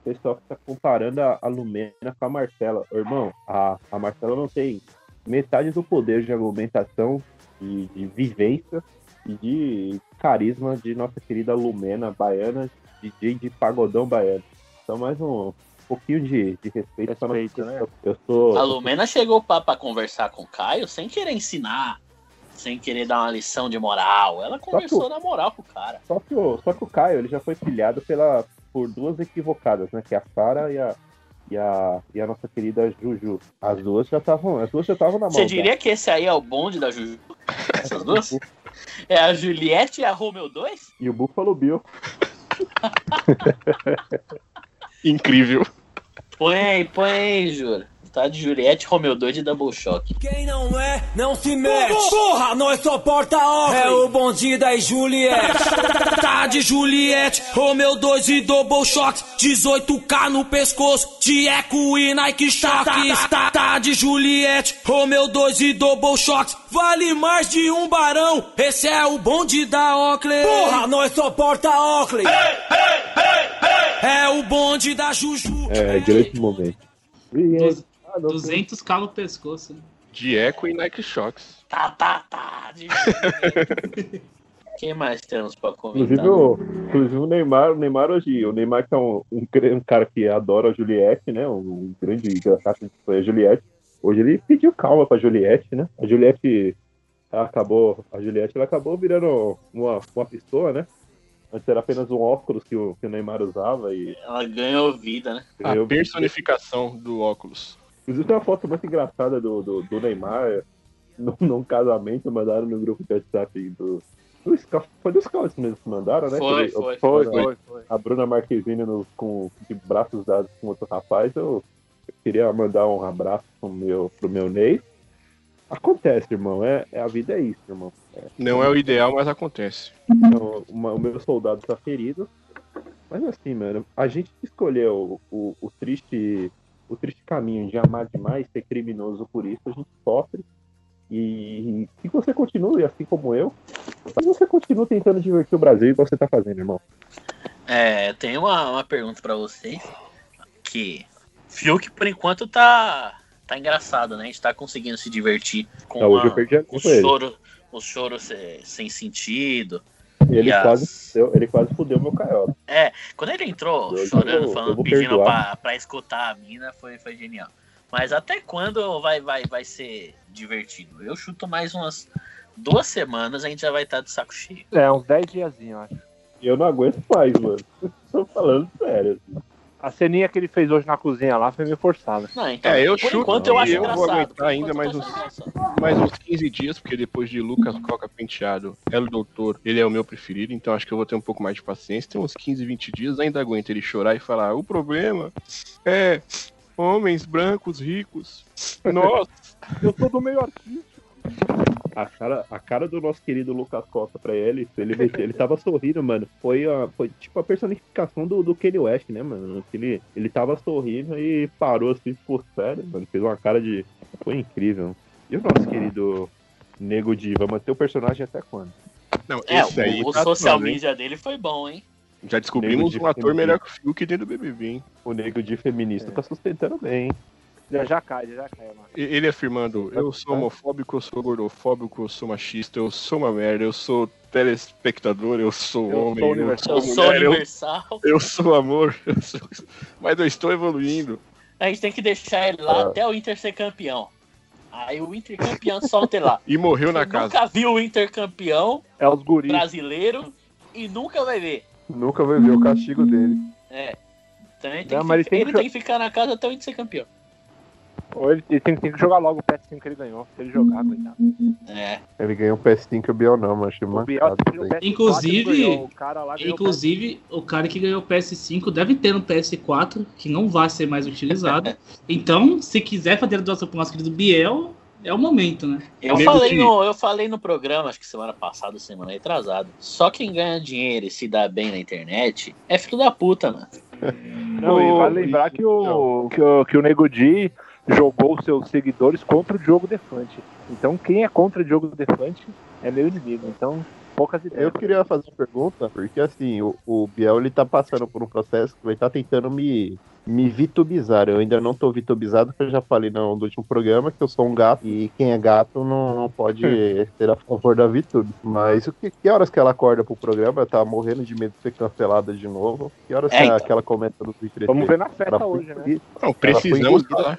O pessoal que tá comparando a, a Lumena com a Marcela. Ô, irmão, a, a Marcela não tem metade do poder de argumentação, de, de vivência e de carisma de nossa querida Lumena baiana, DJ de pagodão baiano. Então, mais um pouquinho de, de respeito, pra nossa Respeito, né? Eu sou. A Lumena chegou pra, pra conversar com o Caio sem querer ensinar, sem querer dar uma lição de moral. Ela conversou na moral com o cara. Só que, o, só que o Caio ele já foi pilhado pela, por duas equivocadas, né? Que é a Sara e a, e, a, e a nossa querida Juju. As duas já estavam. As duas já estavam na mão. Você diria que esse aí é o bonde da Juju? Essas duas? É a Juliette e a Romeo 2? E o Buffalo Bill. Incrível. Põe aí, põe aí, Júlio. Tá de Juliette, Romeu 2 e Double Shock. Quem não é, não se mete. Porra, nós só porta ordem. É o bonde da Juliette. tá de Juliette, Romeu 2 e Double Shots. 18k no pescoço, de eco e Nike Shock. Tá, tá de Juliette, Romeu 2 e Double Shots. Vale mais de um barão. Esse é o bonde da Oakley. Porra, nós só porta Oakley. É o bonde da Juju. É, grande momento. 200k no pescoço. né? De Eco e Nike Shocks. Tá, tá, tá. De. Quem mais temos pra Inclusive comentar? o, inclusive o Neymar, o Neymar hoje, o Neymar que é um, um, um cara que adora a Juliette, né? Um grande engraçado que foi a Juliette. Hoje ele pediu calma pra Juliette, né? A Juliette acabou, a Juliette ela acabou virando uma, uma pessoa, né? Antes era apenas um óculos que o, que o Neymar usava e Ela ganhou vida, né? A eu- personificação do óculos. Inclusive tem uma foto muito engraçada do, do, do Neymar num, num casamento, mandaram no grupo de WhatsApp do. do Scout- foi dos Scouts mesmo que mandaram, né? Foi, foi, Foi, a- foi, foi. A Bruna Marquezine no- com, de braços dados com outro rapaz, eu, eu queria mandar um abraço pro meu, pro meu Ney. Acontece, irmão. É, é- a vida é isso, irmão. Não é o ideal, mas acontece. Então, uma- o meu soldado tá ferido. Mas assim, mano, a gente escolheu o, o triste o triste caminho de amar demais, ser criminoso por isso, a gente sofre. E que você continue, assim como eu, você continua tentando divertir o Brasil igual você tá fazendo, irmão. É, tem uma, uma pergunta pra vocês. Que Fiuk, por enquanto, tá, tá engraçado, né? A gente tá conseguindo se divertir com hoje a- eu perdi a o com ele. choro, o choro se- sem sentido. Ele as- quase, fudeu, ele quase fudeu meu caiola. É, quando ele entrou Eu- chorando, eu falando, vou pedindo pra, pra escutar a mina, foi, foi genial. Mas até quando vai, vai, vai ser divertido? Eu chuto mais umas duas semanas, a gente já vai estar de saco cheio. É, uns 10 diazinhos, eu acho. Eu não aguento mais, mano. Tô falando sério. A ceninha que ele fez hoje na cozinha lá foi meio forçada. Não, então, É, eu por chuto enquanto eu acho eu vou aguentar ainda mais uns-. Mais uns 15 dias, porque depois de Lucas Coca Penteado, El Doutor, ele é o meu preferido, então acho que eu vou ter um pouco mais de paciência. Tem uns 15, 20 dias, ainda aguento ele chorar e falar: o problema é homens brancos ricos. Nossa, Eu sou do meio artístico. A cara, a cara do nosso querido Lucas Costa pra ele, ele, ele tava sorrindo, mano. Foi, a, foi tipo a personificação do, do Kanye West, né, mano? Ele, ele tava sorrindo e parou assim, ficou sério, mano. Fez uma cara de. Foi incrível. E o nosso querido Nego Diva manter o personagem até quando? não, É, esse aí o, o tá social hein? media dele foi bom, hein? Já descobrimos um de ator filme. melhor que o Fiuk dentro do BBB, hein? O Nego de feminista tá sustentando bem, hein? Já já cai, já cai, mano. Ele afirmando: eu sou homofóbico, eu sou gordofóbico, eu sou machista, eu sou uma merda, eu sou telespectador, eu sou Eu homem, sou eu universal. Eu sou sou mulher, eu, universal. eu sou amor, eu sou... mas eu estou evoluindo. A gente tem que deixar ele lá Ah. até o Inter ser campeão. Aí o Inter campeão solta ele lá. E morreu na Você casa. nunca viu o Inter campeão É os guris. brasileiro e nunca vai ver. Nunca vai ver o castigo dele. É. Então ele tem, Não, que, ele tem ele que- tem que ficar na casa até o Inter ser campeão. Ou ele, ele tem, tem que jogar logo o PS5 que ele ganhou. Se ele jogar, coitado. É. Ele ganhou um PS5 que o Biel não, mas achei O Biel mancado. teve isso aí. PS4 Inclusive-. O cara lá Inclusive, o cara que ganhou o PS5 deve ter um PS4 que não vai ser mais utilizado. então, se quiser fazer a doação pro nosso querido Biel, é o momento, né? Eu Nego falei, que- no, eu falei no programa, acho que semana passada, semana retrasada. Só quem ganha dinheiro e se dá bem na internet é filho da puta, mano. Não, e vale lembrar que o, que o, que o Nego Di jogou seus seguidores contra o Diogo Defante. Então, quem é contra o Diogo Defante é meu inimigo. Então, poucas ideias. Eu queria fazer uma pergunta, porque assim, o, o Biel ele tá passando por um processo que vai estar tentando me, me vitubizar. Eu ainda não tô vitubizado, porque eu já falei no, no último programa que eu sou um gato e quem é gato não, não pode ser a favor da Vitube. Mas o que, que horas que ela acorda pro programa? Tava morrendo de medo de ser cancelada de novo. Que horas É, que, então. ela- que ela comenta no Twitter? Vamos ver na Ela festa foi hoje, né? Não, precisamos falar.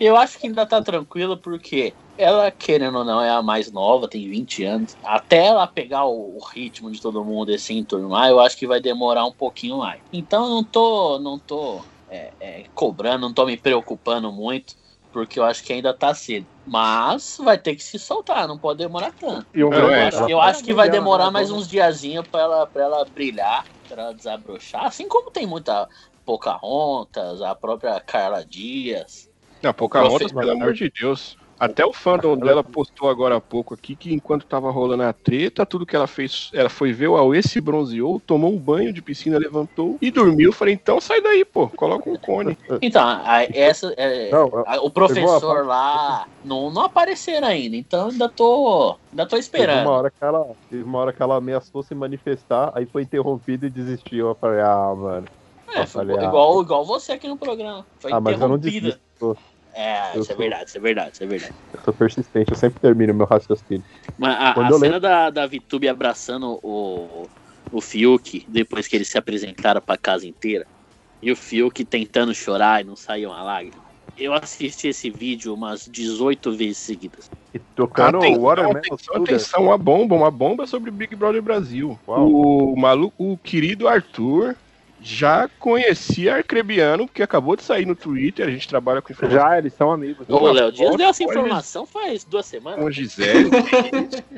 Eu acho que ainda tá tranquilo porque ela, querendo ou não, é a mais nova, tem 20 anos. Até ela pegar o, o ritmo de todo mundo e se enturmar, eu acho que vai demorar um pouquinho mais. Então eu não tô, não tô é, é, cobrando, não tô me preocupando muito, porque eu acho que ainda tá cedo. Mas vai ter que se soltar, não pode demorar tanto. E o É, Eu acho, eu que vai demorar ela- mais uns diazinhos pra ela, pra ela brilhar, pra ela desabrochar. Assim como tem muita Pocahontas, a própria Carla Dias. Não, Pocahontas, Profe- pelo amor de Deus. Até o fandom dela postou agora há pouco aqui que enquanto tava rolando a treta, tudo que ela fez, ela foi ver o Aue, se bronzeou, tomou um banho de piscina, levantou e dormiu. Eu Falei, então sai daí, pô, coloca um cone. Então, a- essa, é, Não, a- o professor lá não, não apareceram ainda, então ainda tô, ainda tô Teve uma esperando. hora que ela, teve uma hora que ela ameaçou se manifestar, aí foi interrompida e desistiu. Eu falei, ah, mano. É, falei, ah, igual, igual você aqui no programa. Foi Ah, mas eu não interrompida. desisto. É, Eu isso é sou- verdade, isso é verdade, isso é verdade. Eu sou persistente, eu sempre termino meu raciocínio. Mas a, a cena lembro- da, da Vitube abraçando o, o Fiuk, depois que eles se apresentaram pra casa inteira, e o Fiuk tentando chorar e não saiu uma lágrima. Eu assisti esse vídeo umas 18 vezes seguidas. E tocando Atenção, Watermelon atenção, atenção, uma bomba, uma bomba sobre Big Brother Brasil. Uau. O maluco, o querido Arthur já conhecia Arcrebiano, porque acabou de sair no Twitter, a gente trabalha com informação Já, eles são amigos. O Léo Dias foto, deu essa informação faz duas semanas. com a Gisele.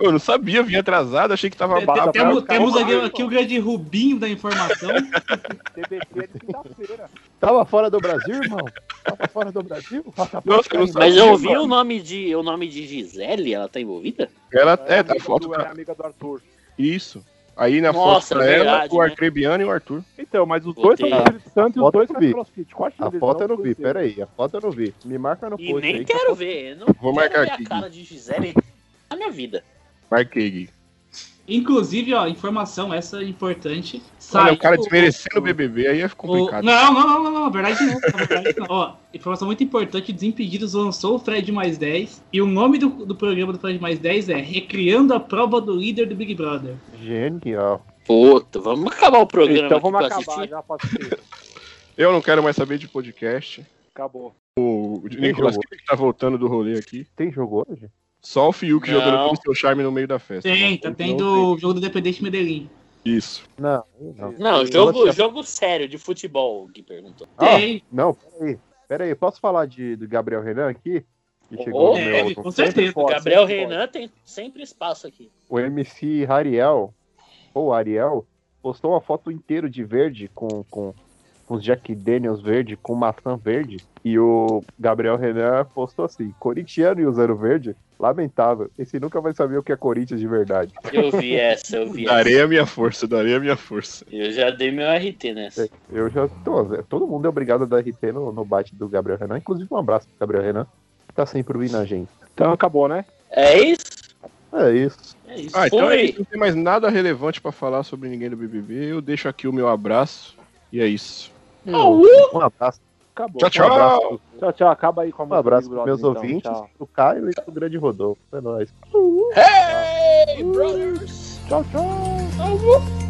Eu não sabia, vim atrasado, achei que tava babado. Temos, temos aqui, aqui o grande Rubinho da informação. TBT é de quinta-feira. Tava fora do Brasil, irmão? Tava fora do Brasil? Nossa, eu não Mas sabia, eu ouvi mano. o nome de o nome de Gisele, ela tá envolvida? Ela é, tá amiga foto, do- é amiga do Arthur. Isso. Aí na Nossa, foto pra ela, verdade, o né? Arcrebiano e o Arthur. Então, mas os Botei. dois são do Espírito Santo e os dois eu fazem vi. crossfit. Qual A chance foto eu não vi, conhecerem? pera aí, a foto eu não vi. Me marca no E post nem aí. que a quero foto- ver. Não Vou quero marcar ver aqui. a cara de Gisele na minha vida. Marquei, Gui. Inclusive, ó, informação essa é importante. Olha, Saiu o cara desmerecendo o o- BBB, aí é o- complicado. Não, não, não, não, não, na verdade não. Na verdade não. Ó, informação muito importante: Desimpedidos lançou o Fred mais 10. E o nome do, do programa do Fred mais 10 é Recriando a Prova do Líder do Big Brother. Genial. Puta, vamos acabar o programa Então vamos acabar, assistir. já ser. Eu não quero mais saber de podcast. Acabou. O Nicolas? Cage tá voltando do rolê aqui. Tem jogo hoje? Só o Fiuk Não. jogando o seu charme no meio da festa. Tem, tá tendo o jogo do Independente Medellín. Isso. Não, não. Não, Eu jogo, jogo sério de futebol, que perguntou. Ah, Tem. não, peraí. Peraí, posso falar de, do Gabriel Renan aqui? Que chegou Oh, no Deve, meu, com certeza. Pode, Gabriel. Renan tem sempre espaço aqui. o MC Ariel, ou Ariel, postou uma foto inteira de verde com, com, com os Jack Daniels verde, com maçã verde. E o Gabriel Renan postou assim: corintiano e usando verde, lamentável. Esse nunca vai saber o que é Corinthians de verdade. Eu vi essa, eu vi essa. Darei a minha força, darei a minha força. Eu já dei meu RT nessa. Eu já tô. Todo mundo é obrigado a dar RT no, no bate do Gabriel Renan. Inclusive, um abraço pro Gabriel Renan, que tá sempre ouvindo a gente. Então acabou, né? É isso? É isso. É isso. Ah, então é isso. Não tem mais nada relevante pra falar sobre ninguém do BBB. Eu deixo aqui o meu abraço. E é isso. Um abraço. Acabou. Tchau, Um tchau. abraço, Tchau, tchau. Acaba aí com a um abraço Brother, meus então. ouvintes, Tchau. pro Caio e pro grande Rodolfo. É nóis. Hey, brothers! Tchau, tchau.